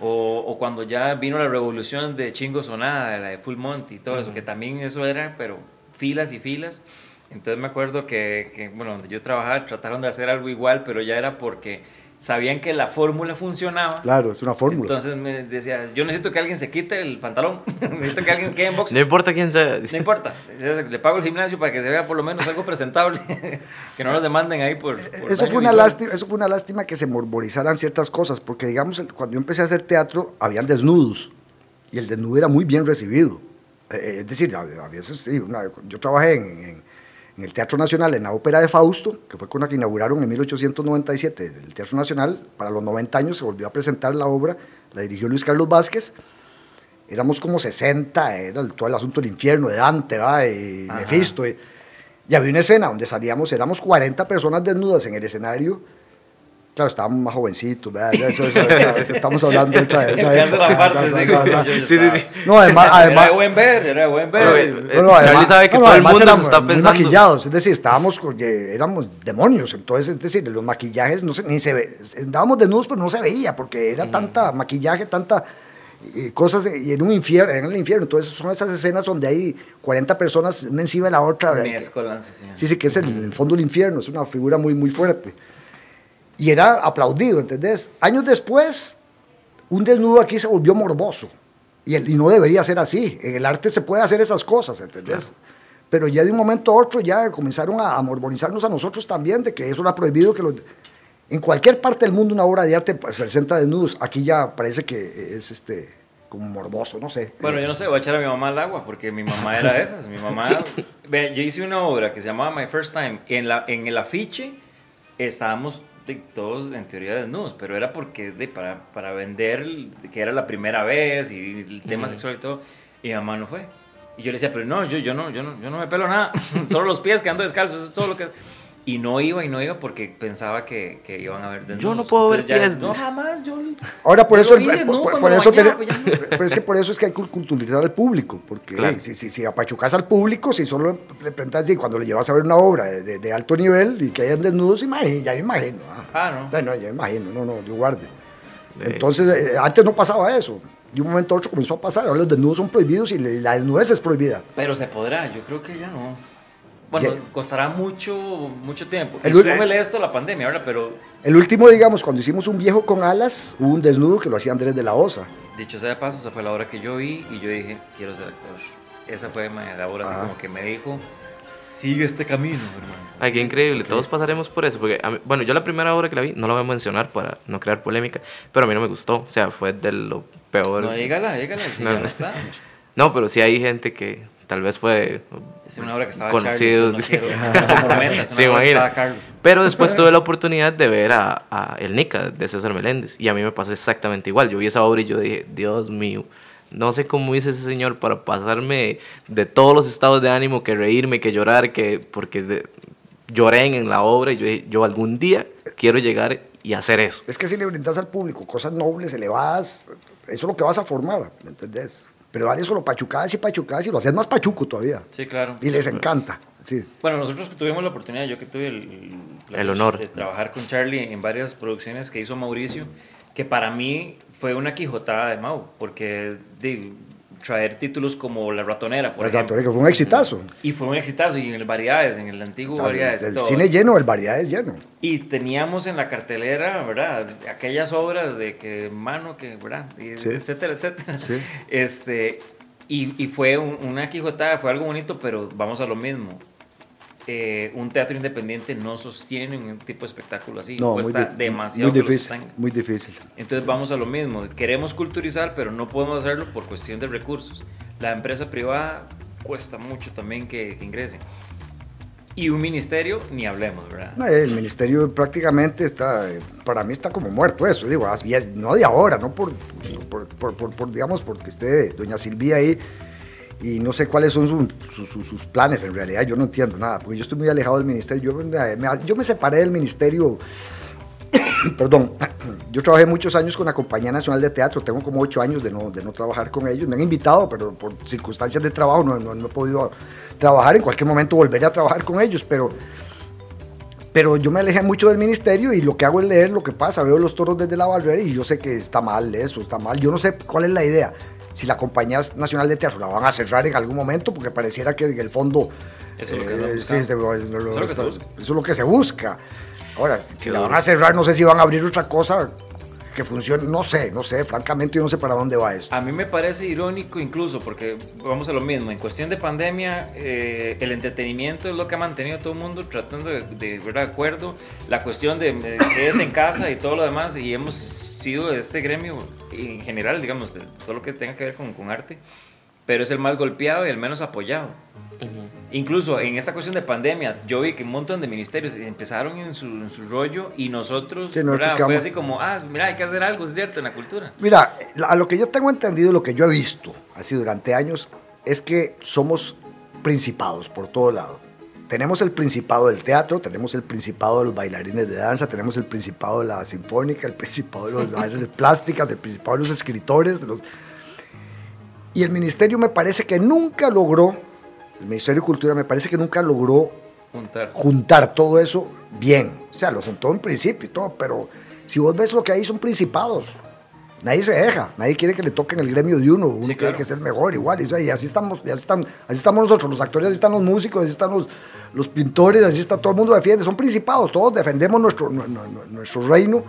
O, o cuando ya vino la revolución de Chingo Sonada, la de Full Monty y todo eso, que también eso era, pero filas y filas. Entonces me acuerdo que, que, bueno, donde yo trabajaba trataron de hacer algo igual, pero ya era porque sabían que la fórmula funcionaba. Claro, es una fórmula. Entonces me decía, yo necesito que alguien se quite el pantalón, necesito que alguien quede en box. No importa quién sea. No importa, le pago el gimnasio para que se vea por lo menos algo presentable, que no nos demanden ahí por... por eso fue, una lástima, eso fue una lástima que se morborizaran ciertas cosas, porque digamos, cuando yo empecé a hacer teatro, habían desnudos, y el desnudo era muy bien recibido. Eh, es decir, a, a veces, sí, una- yo trabajé en, en- en el Teatro Nacional, en la Ópera de Fausto, que fue con la que inauguraron en 1897 el Teatro Nacional, para los 90 años se volvió a presentar la obra, la dirigió Luis Carlos Vázquez, éramos como 60, era el- todo el asunto del infierno de Dante, ¿va? y Ajá. Mefisto, y, y había una escena donde salíamos, éramos 40 personas desnudas en el escenario. Claro, estábamos más jovencitos, ¿verdad? Eso, eso, eso, estamos hablando de otra, no, sí, no, no, yo- yo no. Sí, sí. No, además, Era además, de buen ver, era de buen Pero, ver. eh, no, no, Charlie además- sabe que no, todo el mundo se está pensando. maquillados, es decir, estábamos, eh, éramos demonios, entonces, es decir, los maquillajes, no se, ni se ve, andábamos desnudos, pero no se veía, porque era tanta maquillaje, tanta eh, cosas, eh, y en un infierno, en el infierno, entonces son esas escenas donde hay 40 personas una encima de la otra, ¿verdad? Sí. Sí, sí, que es el, el fondo del infierno, es una figura muy, muy fuerte. Y era aplaudido, ¿entendés? Años después, un desnudo aquí se volvió morboso. Y, el- y no debería ser así. En el arte se puede hacer esas cosas, ¿entendés? Pero ya de un momento a otro ya comenzaron a, a mormonizarnos a nosotros también, de que eso era prohibido que los... En cualquier parte del mundo una obra de arte pues, presenta desnudos. Aquí ya parece que es este como morboso, no sé. Bueno, yo no sé, voy a echar a mi mamá al agua porque mi mamá era de esas. Mi mamá, yo hice una obra que se llamaba My First Time. En, la, en el afiche estábamos todos en teoría desnudos, pero era porque de, para, para vender que era la primera vez y el tema sexual y todo. Y mi mamá no fue. Y yo le decía, pero no, yo, yo, no, yo, no, yo no me pelo nada, solo los pies que ando descalzos, eso es todo lo que... Y no iba y no iba porque pensaba que, que iban a ver desnudos. Yo no puedo ver ya, pies. No, jamás, yo... Ahora por eso, por, por bañaba, tiene- pues no. pero es que por eso es que hay que culturalizar al público, porque Claro. hey, si, si, si apachucas al público, si solo le preguntas y cuando le llevas a ver una obra de, de- de alto nivel y que hayan desnudos, imagino, ya me imagino. Ah, no. No, no, ya me imagino, no, no, yo guarde. Eh. Entonces, eh, antes no pasaba eso. De un momento a otro comenzó a pasar. Ahora los desnudos son prohibidos y la desnudez es prohibida. Pero se podrá, yo creo que ya no. Bueno, Ya- costará mucho, mucho tiempo. El- El, esto a la pandemia, ¿verdad? Pero El último, digamos, cuando hicimos un viejo con alas, hubo un desnudo que lo hacía Andrés de la Osa. dicho sea de paso, esa fue la hora que yo vi y yo dije, quiero ser actor. Esa fue la hora así como que me dijo, sigue este camino, hermano. Ay, qué increíble, todos pasaremos por eso. Porque, a mí- bueno, yo la primera obra que la vi, no la voy a mencionar para no crear polémica, pero a mí no me gustó. O sea, fue de lo peor. No, dígala, dígala, si No, ya no. no está. No, pero sí hay gente que tal vez fue Es una obra que estaba conocido. Charlie, Sí, imagina. Pero después tuve la oportunidad de ver a, a El Nica de César Meléndez y a mí me pasó exactamente igual. Yo vi esa obra y yo dije, Dios mío, no sé cómo hice ese señor para pasarme de todos los estados de ánimo, que reírme, que llorar, que porque de- lloré en la obra y yo dije, yo algún día quiero llegar y hacer eso. Es que si le brindas al público cosas nobles, elevadas, eso es lo que vas a formar, ¿me entendés? Pero dale solo pachucadas y pachucadas y lo haces más pachuco todavía. Sí, claro. Y les encanta. Sí. Bueno, nosotros que tuvimos la oportunidad, yo que tuve el, el- El honor. de trabajar con Charlie en varias producciones que hizo Mauricio, que para mí fue una quijotada de Mau, porque de, traer títulos como La Ratonera, por ejemplo. Ratonero, que fue un exitazo. Y fue un exitazo, y en el Variedades, en el antiguo Variedades. El todo. cine lleno, el variedades lleno. Y teníamos en la cartelera, ¿verdad? Aquellas obras de que mano, que, ¿verdad? Y Sí. Etcétera, etcétera. Sí. Este, y, y fue un- una quijotada, fue algo bonito, pero vamos a lo mismo. Eh, un teatro independiente no sostiene un tipo de espectáculo así. No, muy, cuesta di- demasiado. muy difícil. Muy difícil. Entonces vamos a lo mismo. Queremos culturizar, pero no podemos hacerlo por cuestión de recursos. La empresa privada cuesta mucho también que, que ingrese. Y un ministerio, ni hablemos, ¿verdad? No, el ministerio prácticamente está, para mí está como muerto eso, digo, no de ahora, no por, por, por- por- por, digamos, porque esté doña Silvia ahí y no sé cuáles son su- su- su- sus planes, en realidad yo no entiendo nada, porque yo estoy muy alejado del ministerio, yo me- yo me separé del ministerio, perdón, yo trabajé muchos años con la Compañía Nacional de Teatro, tengo como ocho años de no, de no trabajar con ellos, me han invitado, pero por circunstancias de trabajo no, no- no he podido trabajar, en cualquier momento volveré a trabajar con ellos, pero pero yo me alejé mucho del ministerio y lo que hago es leer lo que pasa, veo los toros desde la barrera y yo sé que está mal eso, está mal. Yo no sé cuál es la idea. Si la Compañía Nacional de Teatro la van a cerrar en algún momento, porque pareciera que en el fondo... Eso es lo que se busca. Ahora, si Qué la duro. van a cerrar, no sé si van a abrir otra cosa que funcione, no sé, no sé, francamente yo no sé para dónde va esto. A mí me parece irónico incluso porque vamos a lo mismo, en cuestión de pandemia eh, el entretenimiento es lo que ha mantenido a todo el mundo tratando de, de ver de acuerdo, la cuestión de eh, quedes en casa y todo lo demás y hemos sido de este gremio en general, digamos, de todo lo que tenga que ver con, con arte, pero es el más golpeado y el menos apoyado. Incluso en esta cuestión de pandemia, yo vi que un montón de ministerios empezaron en su, en su rollo y nosotros, Sí, nosotros fue así como, ah, mira, hay que hacer algo, es cierto, en la cultura. Mira, a lo que yo tengo entendido, lo que yo he visto así durante años, es que somos principados por todo lado. Tenemos el principado del teatro, tenemos el principado de los bailarines de danza, tenemos el principado de la sinfónica, el principado de los bailarines de plásticas, el principado de los escritores, de los... Y el ministerio me parece que nunca logró, el Ministerio de Cultura me parece que nunca logró Juntar. juntar todo eso bien. O sea, lo juntó en principio y todo, pero si vos ves lo que hay son principados. Nadie se deja, nadie quiere que le toquen el gremio de uno, uno Sí, quiere claro. que sea el mejor igual, y, o sea, y así estamos, y así, están, así estamos nosotros, los actores, así están los músicos, así están los, los pintores, así está todo el mundo defiende, son principados, todos defendemos nuestro, nu- nu- nu- nuestro reino,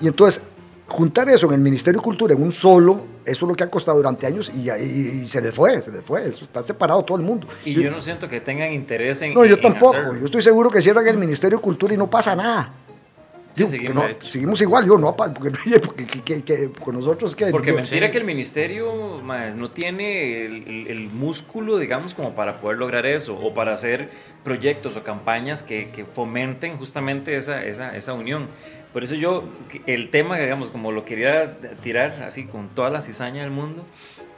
y entonces juntar eso en el Ministerio de Cultura en un solo, eso es lo que ha costado durante años, y, y- y se les fue, se les fue, eso está separado todo el mundo. Y yo no siento que tengan interés en. No, yo en tampoco. hacerlo. Yo estoy seguro que cierran el Ministerio de Cultura y no pasa nada. Sí, Digo, no, seguimos igual, yo no, porque, porque, que- que- que- con nosotros que... Porque yo- mentira que el ministerio no tiene el, el- el músculo, digamos, como para poder lograr eso, o para hacer proyectos o campañas que, que fomenten justamente esa, esa, esa unión. Por eso yo, el tema, digamos, como lo quería tirar así con toda la cizaña del mundo,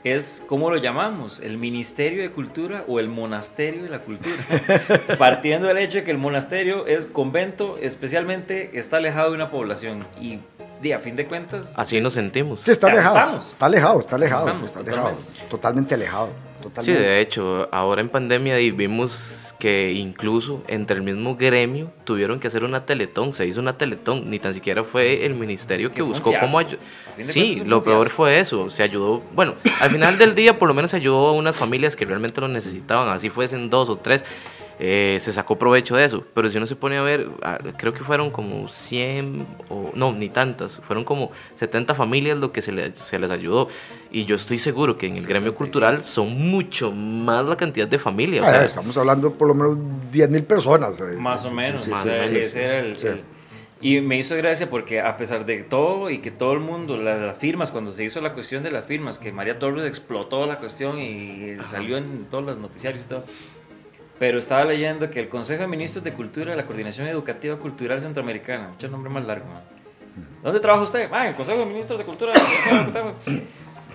es cómo lo llamamos, el Ministerio de Cultura o el Monasterio de la Cultura. Partiendo del hecho de que el monasterio es convento, especialmente está alejado de una población y, de, a fin de cuentas, Así nos sentimos. Sí, está alejado. estamos. Está alejado, está alejado. Estamos, está alejado. totalmente. Totalmente alejado. Sí, de hecho, ahora en pandemia y vimos que incluso entre el mismo gremio tuvieron que hacer una teletón, se hizo una teletón, ni tan siquiera fue el ministerio que Que buscó cómo ayudar. Sí, lo peor fue eso, se ayudó, bueno, al final del día por lo menos se ayudó a unas familias que realmente lo necesitaban, así fuesen dos o tres, eh, se sacó provecho de eso, pero si uno se pone a ver, ah, creo que fueron como 100, o no, ni tantas, fueron como 70 familias lo que se les, se les ayudó, y yo estoy seguro que en el gremio cultural son mucho más la cantidad de familias. o Ah, sea, estamos hablando por lo menos 10 mil personas. eh, Más o menos. sí, más sí, sea, o sí, menos. ese era el- sí. el- y me hizo gracia porque a pesar de todo y que todo el mundo, la- las, firmas, cuando se hizo la cuestión de las firmas, que María Torres explotó la cuestión y salió en todos los noticiarios y todo. Pero estaba leyendo que el Consejo de Ministros de Cultura de la Coordinación Educativa Cultural Centroamericana, mucho nombre más largo, ¿no? ¿Dónde trabaja usted? Ah, el Consejo de Ministros de Cultura.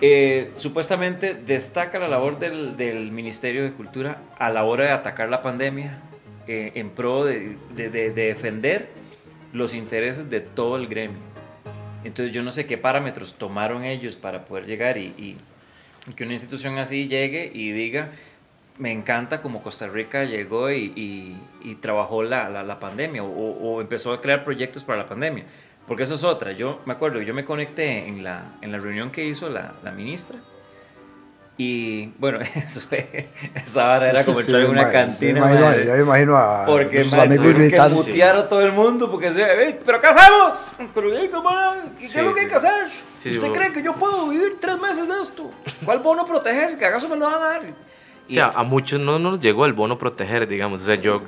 Eh, supuestamente destaca la labor del, del Ministerio de Cultura a la hora de atacar la pandemia eh, en pro de, de- de- de defender los intereses de todo el gremio. Entonces yo no sé qué parámetros tomaron ellos para poder llegar y, y- y que una institución así llegue y diga, me encanta como Costa Rica llegó y, y- y trabajó la, la- la pandemia o, o empezó a crear proyectos para la pandemia. Porque eso es otra. Yo me acuerdo, yo me conecté en la, en la reunión que hizo la, la ministra. Y bueno, eso fue, esa vara era como Sí, entrar en me una imagino- cantina. Me imagino, madre. ya me imagino a Porque sus amigos tuvieron que gritando. mutear a todo el mundo porque se "Ey, pero ¿qué hacemos? Pero ¿y ¿cómo? ¿Qué, Sí, qué es lo que sí. hay que hacer? Sí, sí, ¿Usted vos- cree que yo puedo vivir tres meses de esto? ¿Cuál bono proteger? ¿Que acaso me lo van a dar? O sea, a muchos no nos llegó el bono proteger, digamos. O sea, yo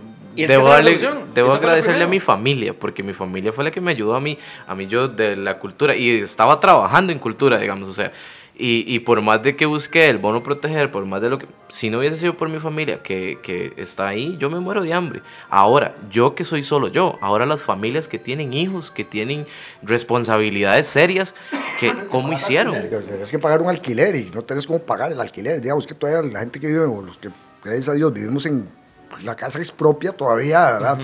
debo, darle- debo agradecerle a mi familia, porque mi familia fue la que me ayudó a mí, a mí yo de la cultura, y estaba trabajando en cultura, digamos, o sea, Y, y, por más de que busqué el bono proteger, por más de lo que... Si no hubiese sido por mi familia que, que, está ahí, yo me muero de hambre. Ahora, yo que soy solo yo, ahora las familias que tienen hijos, que tienen responsabilidades serias, que, ¿cómo hicieron? Tienes que pagar un alquiler y no tienes cómo pagar el alquiler. Digamos que todavía la gente que vive, los que, gracias a Dios, vivimos en pues, la casa es propia todavía, ¿verdad?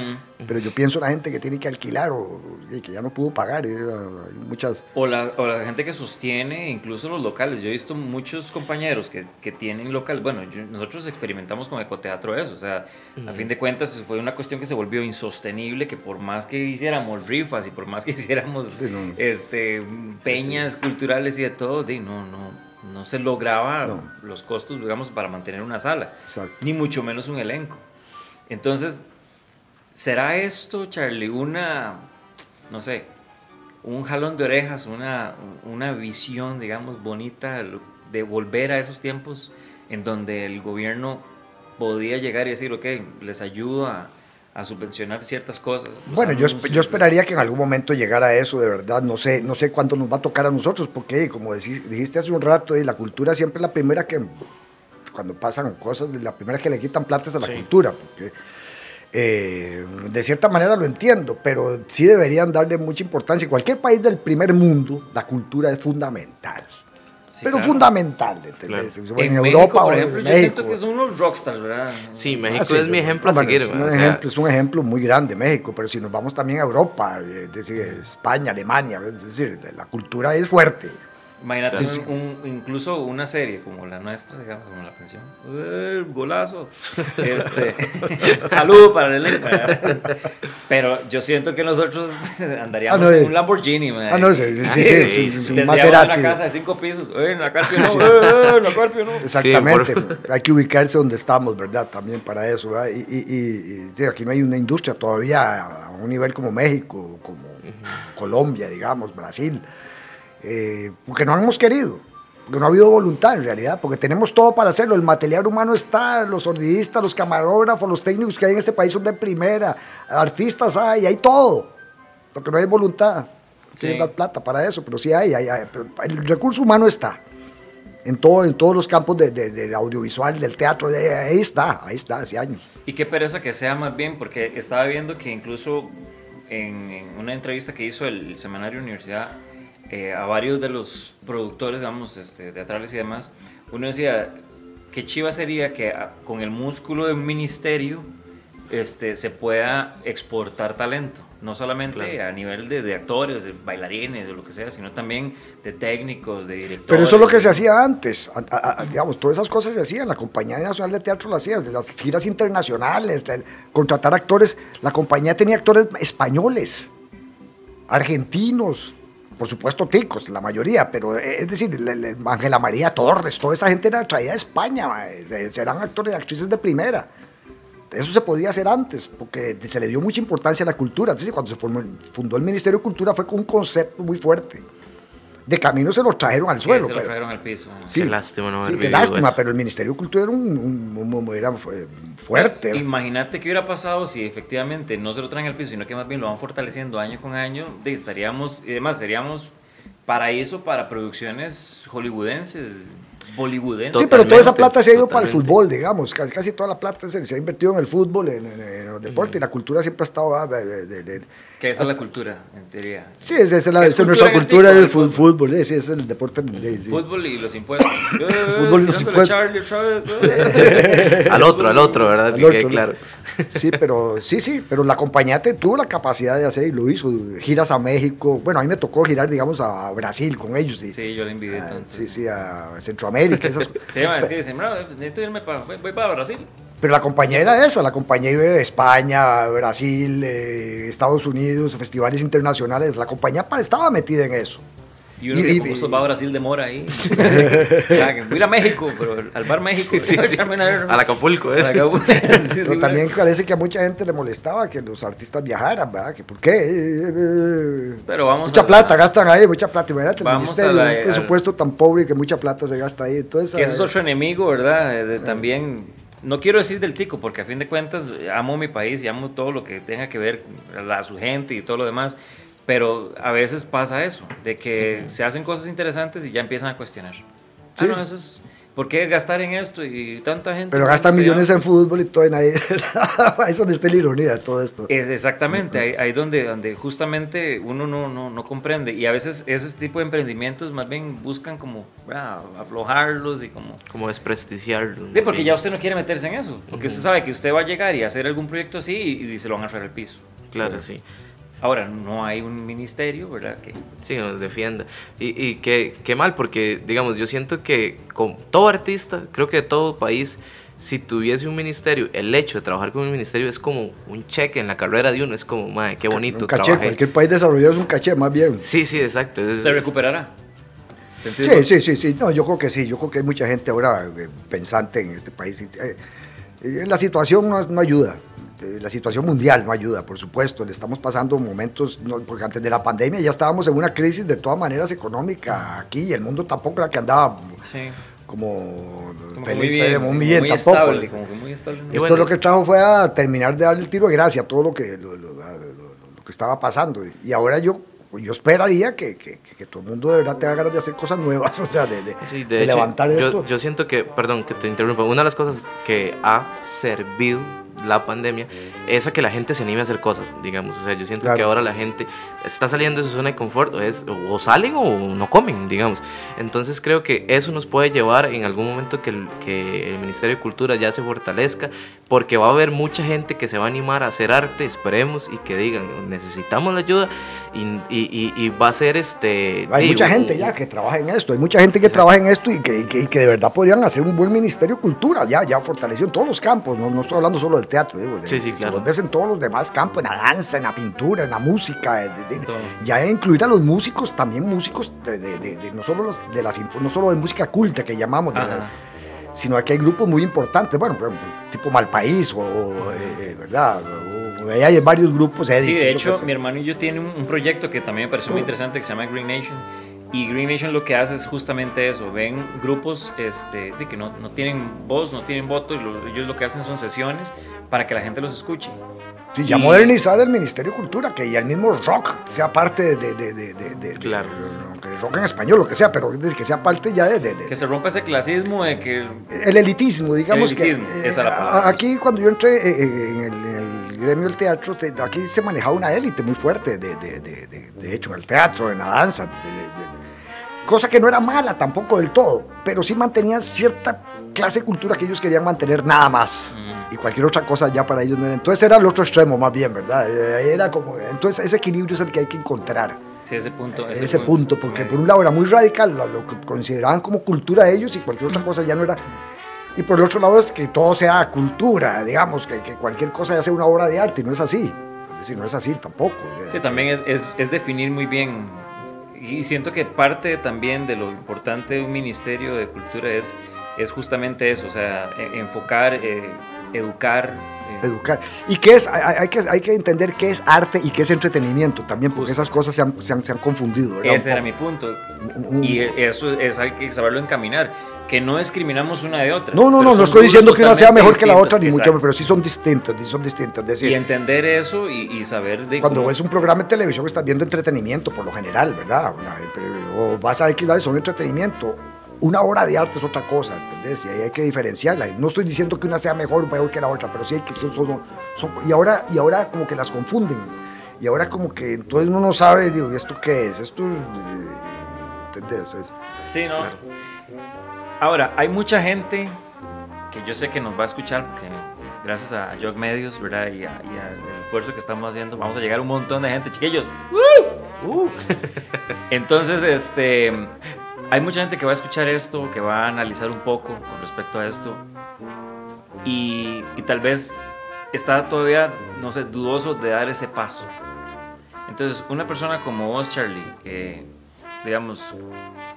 Pero yo pienso en la gente que tiene que alquilar o que ya no pudo pagar. Eh, hay muchas... O la, o la, gente que sostiene incluso los locales. Yo he visto muchos compañeros que, que tienen locales. Bueno, nosotros experimentamos con ecoteatro eso. O sea, a fin de cuentas fue una cuestión que se volvió insostenible, que por más que hiciéramos rifas y por más que hiciéramos este, peñas culturales y de todo, no, no no se lograba los costos, digamos, para mantener una sala, ni mucho menos un elenco. Entonces, ¿será esto, Charlie, una, no sé, un jalón de orejas, una, una visión, digamos, bonita de volver a esos tiempos en donde el gobierno podía llegar y decir, ok, les ayudo a, subvencionar ciertas cosas. Bueno, yo, yo, esperaría que en algún momento llegara a eso, de verdad. No sé, no sé cuánto nos va a tocar a nosotros, porque como dijiste hace un rato, la cultura siempre es la primera que cuando pasan cosas, la primera que le quitan plata es a la cultura, porque eh, de cierta manera lo entiendo, pero sí deberían darle mucha importancia. En cualquier país del primer mundo, la cultura es fundamental. pero fundamental, En, Europa por ejemplo, yo siento que son unos rockstars, ¿verdad? Sí, México ah, es mi ejemplo a seguir. Es un, ejemplo, es un ejemplo muy grande, México, pero si nos vamos también a Europa, eh, es decir, España, Alemania, es decir, la cultura es fuerte. Imagínate un, incluso una serie como la nuestra, digamos, como la pensión. ¡Eh, golazo! Este, saludo para el elenco. Pero yo siento que nosotros andaríamos ah, en un Lamborghini. Ah, no, sí, sí, sí, sí, una casa de cinco pisos. ¡Eh, en la Carpio no! ¡Eh, en la Carpio no! Exactamente. Hay que ubicarse donde estamos, ¿verdad? También para eso. ¿verdad? Y, y, y, aquí no hay una industria todavía a un nivel como México, como Colombia, digamos, Brasil eh, porque no hemos querido, porque no ha habido voluntad en realidad, porque tenemos todo para hacerlo, el material humano está, los sonidistas, los camarógrafos, los técnicos que hay en este país son de primera, artistas hay, hay todo, lo que no hay voluntad, tiene dar plata para eso, pero sí hay, hay, el recurso humano está. En, todo, en todos los campos del de, audiovisual, del teatro, ahí está, ahí está, hace años. Y qué pereza que sea más bien, porque estaba viendo que incluso en, una entrevista que hizo el semanario Universidad eh, a varios de los productores, digamos, este, teatrales y demás, uno decía, qué chiva sería que ah, con el músculo de un ministerio este, se pueda exportar talento, no solamente a nivel de, actores, de bailarines, de lo que sea, sino también de técnicos, de directores. Pero eso es lo que se hacía antes, digamos, todas esas cosas se hacían, la Compañía Nacional de Teatro lo hacía, de las giras internacionales, contratar actores, la compañía tenía actores españoles, argentinos, por supuesto ticos, la mayoría, pero eh, es decir, Ángela María Torres, toda esa gente era traída de España, serán actores y actrices de primera. Eso se podía hacer antes, porque se le dio mucha importancia a la cultura. Entonces, cuando se fundó el Ministerio de Cultura fue con un concepto muy fuerte de camino se lo trajeron al suelo. Se lo trajeron al piso. Sí, qué lástima no sí, qué lástima, pero el Ministerio de Cultura era, un, era fuerte. Imagínate qué hubiera pasado si efectivamente no se lo traen al piso, sino que más bien lo van fortaleciendo año con año. estaríamos, y además seríamos paraíso para producciones hollywoodenses bollywoodense. Sí, pero toda esa plata se ha ido para el fútbol, digamos. Casi, casi toda la plata se, ha invertido en el fútbol, en, el deporte, y la cultura siempre ha estado... Ah, de, ¿Qué es la cultura, en teoría? Sí, esa es, la, es nuestra cultura del fútbol, ese es el deporte. Fútbol y los impuestos. fútbol y los impuestos. al otro, al otro, ¿verdad? claro. Sí, pero sí, sí, pero la compañía tuvo la capacidad de hacer y lo hizo. Giras a México. Bueno, a mí me tocó girar, digamos, a Brasil con ellos. Sí, yo le invité. Ah, sí, sí, a Centroamérica. Esas... sí, es que dicen, necesito irme para, voy para Brasil. Pero la compañía era esa, la compañía iba de España, Brasil, eh, Estados Unidos, festivales internacionales. La compañía estaba metida en eso. Y uno y, que va a Brasil demora ahí. voy a ir a México, pero al bar México. Sí, Al Acapulco, ¿eh? pero también parece que a mucha gente le molestaba que los artistas viajaran, ¿verdad? Que por qué. Pero vamos mucha plata gastan ahí, mucha plata. Imagínate, el ministerio, un presupuesto tan pobre que mucha plata se gasta ahí. Entonces, que ese es otro enemigo, ¿verdad? también no quiero decir del tico, porque a fin de cuentas amo mi país y amo todo lo que tenga que ver a su gente y todo lo demás, pero a veces pasa eso, de que se hacen cosas interesantes y ya empiezan a cuestionar. Ah, no, eso es... ¿Por qué gastar en esto y tanta gente? Pero gastan millones en fútbol y todo, y nadie. Ahí es donde está la ironía de todo esto. Es exactamente, ahí, ahí donde, donde justamente uno no, no, no comprende. Y a veces ese tipo de emprendimientos más bien buscan como ah, aflojarlos y como. Como desprestigiarlos. Sí, porque ya usted no quiere meterse en eso. Porque usted sabe que usted va a llegar y hacer algún proyecto así y, y se lo van a traer al piso. Claro, sí. Ahora, no hay un ministerio, ¿verdad? Que, Sí, nos defienda. Y, y qué, qué mal, porque, digamos, yo siento que con todo artista, creo que todo país, si tuviese un ministerio, el hecho de trabajar con un ministerio es como un cheque en la carrera de uno, es como, madre, qué bonito. Un caché, trabajé". cualquier país desarrollado es un caché, más bien. Sí, sí, exacto. es- se recuperará. Sí, sí, sí, sí. No, yo creo que sí. Yo creo que hay mucha gente ahora eh, pensante en este país. Eh, eh, la situación no, no ayuda. Eh, La situación mundial no ayuda, por supuesto. Le estamos pasando momentos, no, porque antes de la pandemia ya estábamos en una crisis de todas maneras económica aquí y el mundo tampoco era que andaba Sí. como, feliz, muy bien, muy como bien muy tampoco. estable, como que muy estable. Y Esto bueno- lo que trajo fue a terminar de darle el tiro de gracia a todo lo que, lo, lo- lo- lo que estaba pasando. Y ahora yo, yo esperaría que, que- que- que todo el mundo de verdad tenga ganas de hacer cosas nuevas, o sea, de, de- Sí, de de hecho, levantar yo, esto. yo siento que, perdón que te interrumpa, una de las cosas que ha servido la pandemia es a que la gente se anime a hacer cosas, digamos. O sea, yo siento Claro. que ahora la gente está saliendo de su zona de confort, o, es, o salen o no comen, digamos. Entonces creo que eso nos puede llevar en algún momento que el, que el Ministerio de Cultura ya se fortalezca, porque va a haber mucha gente que se va a animar a hacer arte, esperemos, y que digan, necesitamos la ayuda, y, y- y- y va a ser este... Hay mucha gente ya que trabaja en esto, hay mucha gente que trabaja en esto y que, que de verdad podrían hacer un buen ministerio de cultura, ya, ya fortalecido en todos los campos, no, no estoy hablando solo del teatro, digo, Sí, sí, claro. vos ves en todos los demás campos, en la danza, en la pintura, en la música, en- en- Todo. ya incluir a los músicos, también músicos de, de- de- de- no, solo los, de la, no solo de música culta que llamamos, de la- sino que hay grupos muy importantes, bueno, tipo Malpaís, o, o, eh, eh, ¿verdad? O, hay varios grupos. Sí, de hecho, mi hermano y yo tienen un, un proyecto que también me pareció muy interesante que se llama Green Nation. Y Green Nation lo que hace es justamente eso. Ven grupos este, de que no, no tienen voz, no tienen voto, y lo- ellos lo que hacen son sesiones para que la gente los escuche. Sí, ya y- modernizar el Ministerio de Cultura, que ya el mismo rock sea parte de, de, de, de, Claro. rock en español, lo que sea, pero que sea parte ya de, de- de- Que se rompa ese clasismo de que... el elitismo, digamos El elitismo, que... eh, esa es la palabra. aquí cuando yo entré eh, eh, en, el, en el gremio del teatro, te- aquí se manejaba una élite muy fuerte, de, de, de, de- de hecho, en el teatro, en la danza, cosa que no era mala tampoco del todo, pero sí mantenía cierta clase de cultura que ellos querían mantener nada más. Mm. Y cualquier otra cosa ya para ellos no era. Entonces era el otro extremo más bien, ¿verdad? Eh, Era como, entonces ese equilibrio es el que hay que encontrar. Sí, ese punto. Ese, punto, porque por un lado era muy radical, lo, lo que consideraban como cultura de ellos y cualquier otra cosa ya no era. Y por el otro lado es que todo sea cultura, digamos, que, que cualquier cosa ya sea una obra de arte y no es así. Es decir, no es así tampoco. Sí, también es, es- es definir muy bien. Y siento que parte también de lo importante de un ministerio de cultura es, es justamente eso, o sea, e- enfocar, eh, educar. eh, Educar. ¿Y qué es? Hay, que, hay que entender qué es arte y qué es entretenimiento también, porque Justo. esas cosas se han, se han, se han confundido. ¿verdad? ese era mi punto. Un- un- Y eso es, hay que saberlo encaminar, que no discriminamos una de otra. No, no, no, no estoy diciendo que una sea mejor que la otra, ni mucho, exacto. pero sí son distintas, son distintas. Decir, Y entender eso y, y saber de Cuando cómo- ves un programa de televisión estás viendo entretenimiento por lo general, ¿verdad? Pero- O vas a X son entretenimiento. Una obra de arte es otra cosa, ¿entendés? Y ahí hay que diferenciarla. Y No estoy diciendo que una sea mejor o peor que la otra, pero sí hay que son, son- son- y ahora y ahora como que las confunden. Y ahora como que entonces uno no sabe, digo, ¿y ¿esto qué es? Esto, ¿entendés? Es- Sí, ¿no? Ahora, hay mucha gente que yo sé que nos va a escuchar, porque gracias a Jog Medios, ¿verdad? Y, a- y al esfuerzo que estamos haciendo, vamos a llegar a un montón de gente, chiquillos. ¡Woo! ¡Uh! Entonces, este, hay mucha gente que va a escuchar esto, que va a analizar un poco con respecto a esto. Y, tal vez está todavía, no sé, dudoso de dar ese paso. Entonces, una persona como vos, Charlie, eh, digamos,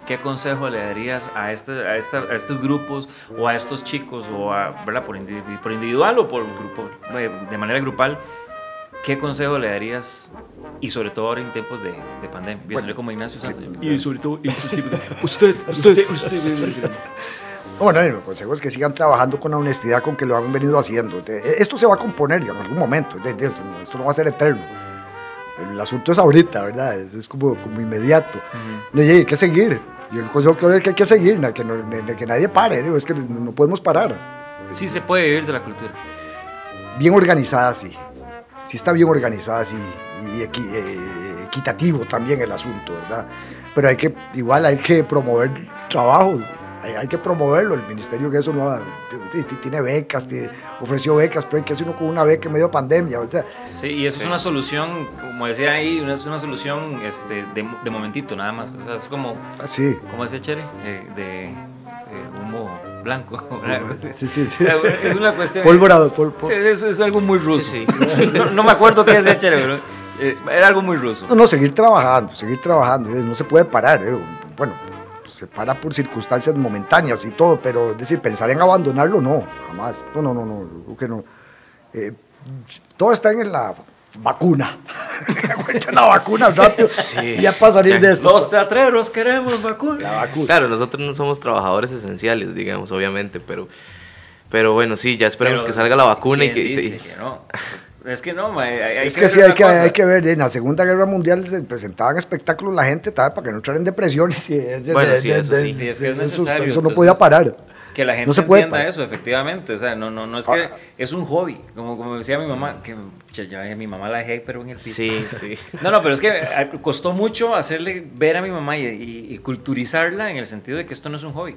¿qué consejo le darías a, este, a, estos grupos o a estos chicos, o a, ¿verdad? Por individual o por grupo, eh, de manera grupal? ¿Qué consejo le darías? Y sobre todo ahora en tiempos de, de pandemia. Viéndole como Ignacio Santos. Y sobre todo en estos tiempos de- Usted, usted, usted. Bueno, el consejo es que sigan trabajando con la honestidad con que lo han venido haciendo. De- Esto se va a componer en algún momento, esto, no- va a ser eterno. El asunto es ahorita, ¿verdad? Es, es como, como inmediato. Ujú. Y hay que seguir, Y el consejo que doy es que hay que seguir, que, no, de, que nadie pare, digo, es que no podemos parar. Sí se puede vivir de la cultura. Bien organizada, sí. Sí está bien organizada, sí. Y eh, equitativo también el asunto, ¿verdad? Pero hay que, igual hay que promover trabajo hay, que promoverlo. El ministerio que eso no tiene becas, tiene, ofreció becas, pero hay que hacer uno con una beca en medio de pandemia. Sí, y eso es una solución, como decía ahí, es una solución este, de, momentito nada más. O sea, es como, así como ese chere eh, de, blanco. Sí, sí, sí. es una cuestión. Pólvora, Sí, eso es algo muy ruso. No, me acuerdo qué es chere, pero eh, era algo muy ruso. No, no, seguir trabajando, seguir trabajando. No se puede parar. Eh. Bueno, se para por circunstancias momentáneas y todo, pero es decir, pensar en abandonarlo, no, jamás. No, no, no, no, que no. Eh, todo está en la vacuna. la vacuna rápido y ya para salir de esto. Los teatreros queremos vacuna. vacuna. Claro, nosotros no somos trabajadores esenciales, digamos, obviamente, pero, pero bueno, sí, ya esperemos que salga la vacuna y que... no? Es que no, hay, es que, sí, hay que, hay que ver. En la Segunda Guerra Mundial se presentaban espectáculos la gente para que no entraran en depresiones. Y, bueno, sí, eso sí. es que es necesario. Eso, no podía parar. Que la gente no se entienda eso, efectivamente. O sea, no, no, no es que ah. es un hobby. Como, como decía mi mamá, que ya mi mamá la dejé, pero en el piso. Sí, sí. No, no, pero es que eh, costó mucho hacerle ver a mi mamá y, y culturizarla en el sentido de que esto no es un hobby.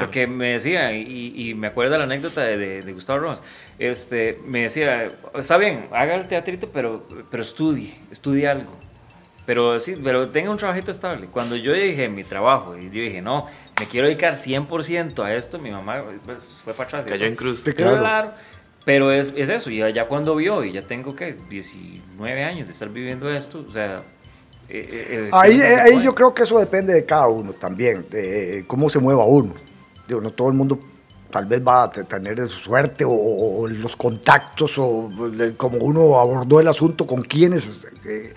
Porque me decía, y, me acuerdo la anécdota de, Gustavo Rojas, este, me decía, está bien, haga el teatrito, pero, pero estudie, estudie algo. Pero sí, pero tenga un trabajito estable. Cuando yo dije mi trabajo, y yo dije, no, me quiero dedicar 100% a esto, mi mamá pues, fue para atrás. Cayó en cruz. Claro. Pero es, es, eso, y ya cuando vio, y ya tengo que 19 años de estar viviendo esto, o sea, eh, eh, eh, ahí, ahí yo creo que eso depende de cada uno también, de cómo se mueva uno digo, no todo el mundo tal vez va a tener suerte o, los contactos o como uno abordó el asunto con quiénes. Eh,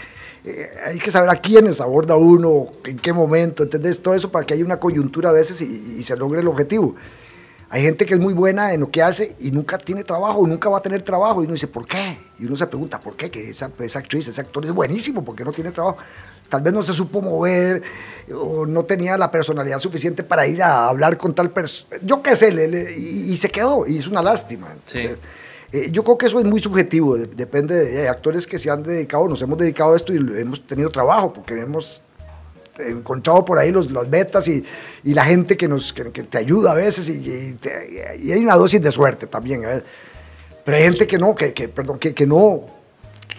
eh, hay que saber a quiénes aborda uno, en qué momento, ¿entendés? Todo eso para que haya una coyuntura a veces y, se logre el objetivo. Hay gente que es muy buena en lo que hace y nunca tiene trabajo, nunca va a tener trabajo. Y uno dice, ¿por qué? Y uno se pregunta, ¿por qué? Que esa, esa actriz, ese actor es buenísimo, ¿por qué no tiene trabajo? tal vez no se supo mover o no tenía la personalidad suficiente para ir a hablar con tal persona. Yo qué sé, y, se quedó, y es una lástima. Eh, eh, yo creo que eso es muy subjetivo, depende de, actores que se han dedicado, nos hemos dedicado a esto y hemos tenido trabajo, porque hemos encontrado por ahí los, los betas y, y, la gente que, nos, que, te ayuda a veces y, y, hay una dosis de suerte también. Pero hay gente que no, que, que perdón, que, que no,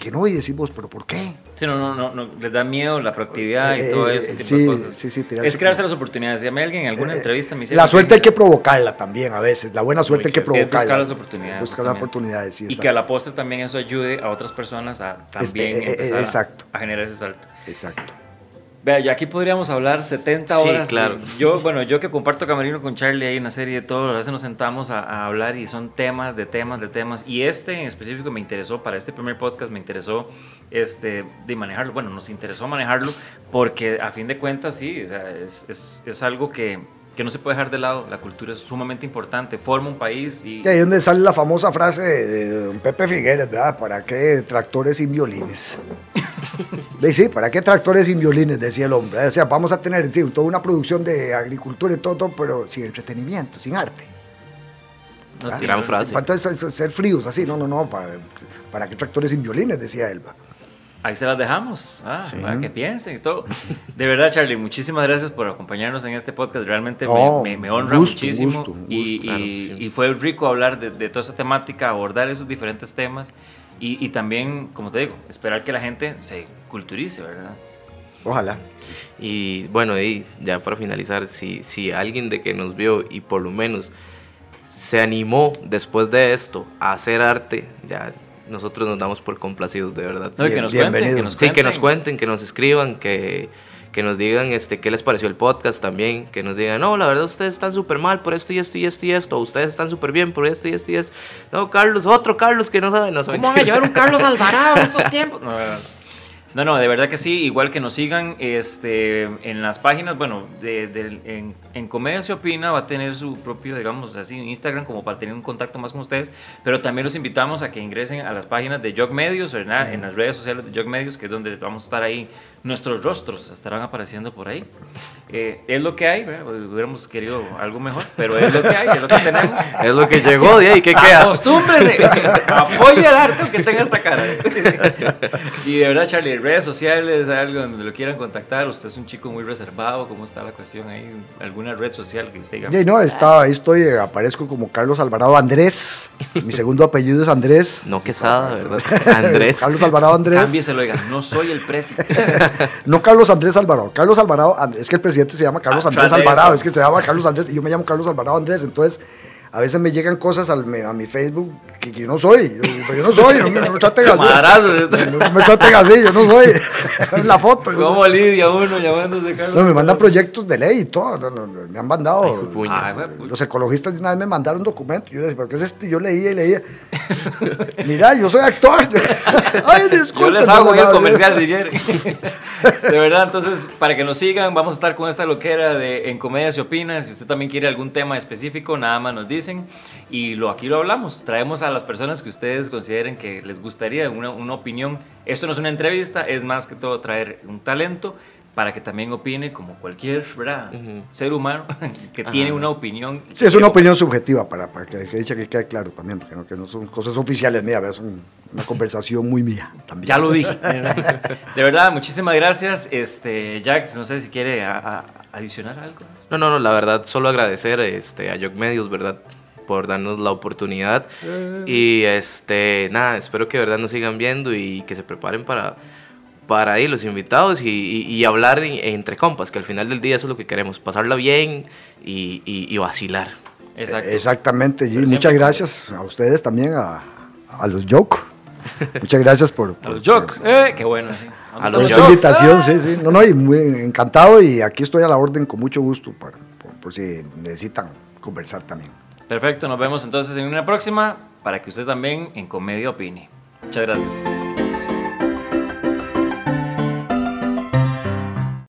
que no y decimos, pero ¿por qué? Sí, no, no, no, no, les da miedo la proactividad y todo ese tipo de cosas. Sí, sí, es crearse las oportunidades. Si a alguien en alguna eh, entrevista me. La suerte hay que provocarla también a veces, la buena suerte hay que provocarla. buscar las oportunidades. Buscar las oportunidades, sí. Y que a la postre también eso ayude a otras personas a también eh, eh, empezar a generar ese salto. Exacto. Vea, ya aquí podríamos hablar 70 horas. Sí, claro. Yo, bueno, yo que comparto camerino con Charlie ahí en la serie de todo, a veces nos sentamos a, hablar y son temas de temas de temas. Y este en específico me interesó, para este primer podcast me interesó este, de manejarlo. Bueno, nos interesó manejarlo porque a fin de cuentas sí, es, es, es algo que, que no se puede dejar de lado. La cultura es sumamente importante, forma un país y... Y ahí donde sale la famosa frase de, don Pepe Figueres, ¿verdad? ¿Para qué tractores sin violines? de, sí, ¿para qué tractores sin violines? Decía el hombre. O sea, vamos a tener sí, toda una producción de agricultura y todo, pero sin entretenimiento, sin arte. No, gran frase. Entonces, ser fríos así, no, no, no, para, para qué tractores sin violines, decía Elba ahí se las dejamos, ah, para que piensen y todo. De verdad, Charlie, muchísimas gracias por acompañarnos en este podcast. Realmente me, honra muchísimo. y, fue rico hablar de, toda esa temática, abordar esos diferentes temas y, también, como te digo, esperar que la gente se culturice, ¿verdad? Ojalá. Y bueno, y ya para finalizar, si, si alguien de que nos vio y por lo menos se animó después de esto a hacer arte, ya nosotros nos damos por complacidos, de verdad. que, nos cuenten, que nos Sí, que nos cuenten, que nos escriban, que, que nos digan este, qué les pareció el podcast también, que nos digan, no, la verdad ustedes están súper mal por esto y esto y esto y esto, ustedes están súper bien por esto y esto y esto. No, Carlos, otro Carlos que no sabe, no sabe. ¿Cómo van a llevar un Carlos Alvarado en estos tiempos? No, no, no, de verdad que sí. Igual que nos sigan este, en las páginas, bueno, de, en, en, Comedia se opina, va a tener su propio, digamos así, Instagram como para tener un contacto más con ustedes. Pero también los invitamos a que ingresen a las páginas de Jog Medios, ¿verdad? En las redes sociales de Jog Medios, que es donde vamos a estar ahí nuestros rostros estarán apareciendo por ahí. Eh, es lo que hay, ¿verdad? hubiéramos querido algo mejor, pero es lo que hay, es lo que tenemos. Es lo que llegó de ahí, ¿qué queda? Acostúmbrese, apoye el arte que tenga esta cara. y de verdad, Charlie, redes sociales, algo donde lo quieran contactar, usted es un chico muy reservado, ¿cómo está la cuestión ahí? ¿Alguna red social que usted diga? Sí, no, está, ahí estoy, eh, aparezco como Carlos Alvarado Andrés, mi segundo apellido es Andrés. No Quesada, ¿verdad? Andrés. Carlos Alvarado Andrés. Cámbieselo, oiga, no soy el presidente. no Carlos Andrés Alvarado, Carlos Alvarado, es que el presidente se llama Carlos Ah, Andrés Alvarado, es que se llama Carlos Andrés y yo me llamo Carlos Alvarado Andrés, entonces a veces me llegan cosas al, a mi Facebook que, que yo no soy, yo, pero yo no soy, no me, me traten así. No me traten así, yo no soy. La foto. yo no- ¿Cómo lidia uno llamándose Carlos? No, me mandan proyectos de ley y todo. me han mandado. Ay, pues. los ecologistas de una vez me mandaron un documento. Yo les decía, ¿pero qué es esto? Y Yo leía y leía. Mira, yo soy actor. Ay, Yo disculpen. les hago el comercial si quieren. De verdad, entonces, para que nos sigan, vamos a estar con esta loquera de En Comedia se opina. Si usted también quiere algún tema específico, nada más nos dicen. Y lo, aquí lo hablamos. Traemos a las personas que ustedes consideren que les gustaría una, una opinión. Esto no es una entrevista, es más que todo traer un talento para que también opine como cualquier ¿verdad? Ujú. ser humano que Ajá. tiene una opinión. Sí, es una opinión subjetiva para, para que, que quede claro también, porque no, que no son cosas oficiales mías, es un- una conversación muy mía también. Ya lo dije. De verdad, muchísimas gracias. Este, Jack, no sé si quiere a- a- adicionar algo. más. No, no, no, la verdad, solo agradecer este, a Yoc Medios, ¿verdad? Por darnos la oportunidad. Y este, nada, espero que de verdad nos sigan viendo y que se preparen para, para ahí los invitados y, y- y hablar en- entre compas, que al final del día eso es lo que queremos, pasarla bien y, y- y vacilar. Exacto. Exactamente. Pero Muchas gracias a ustedes también, a, a los Joke. Muchas gracias por, A por- los jokes. Eh, qué bueno, sí. A por los esta Joke. invitación. Sí, sí. No, no, y muy encantado y aquí estoy a la orden con mucho gusto para- por, por si necesitan conversar también. Perfecto, nos vemos entonces en una próxima para que usted también en comedia opine. Muchas gracias.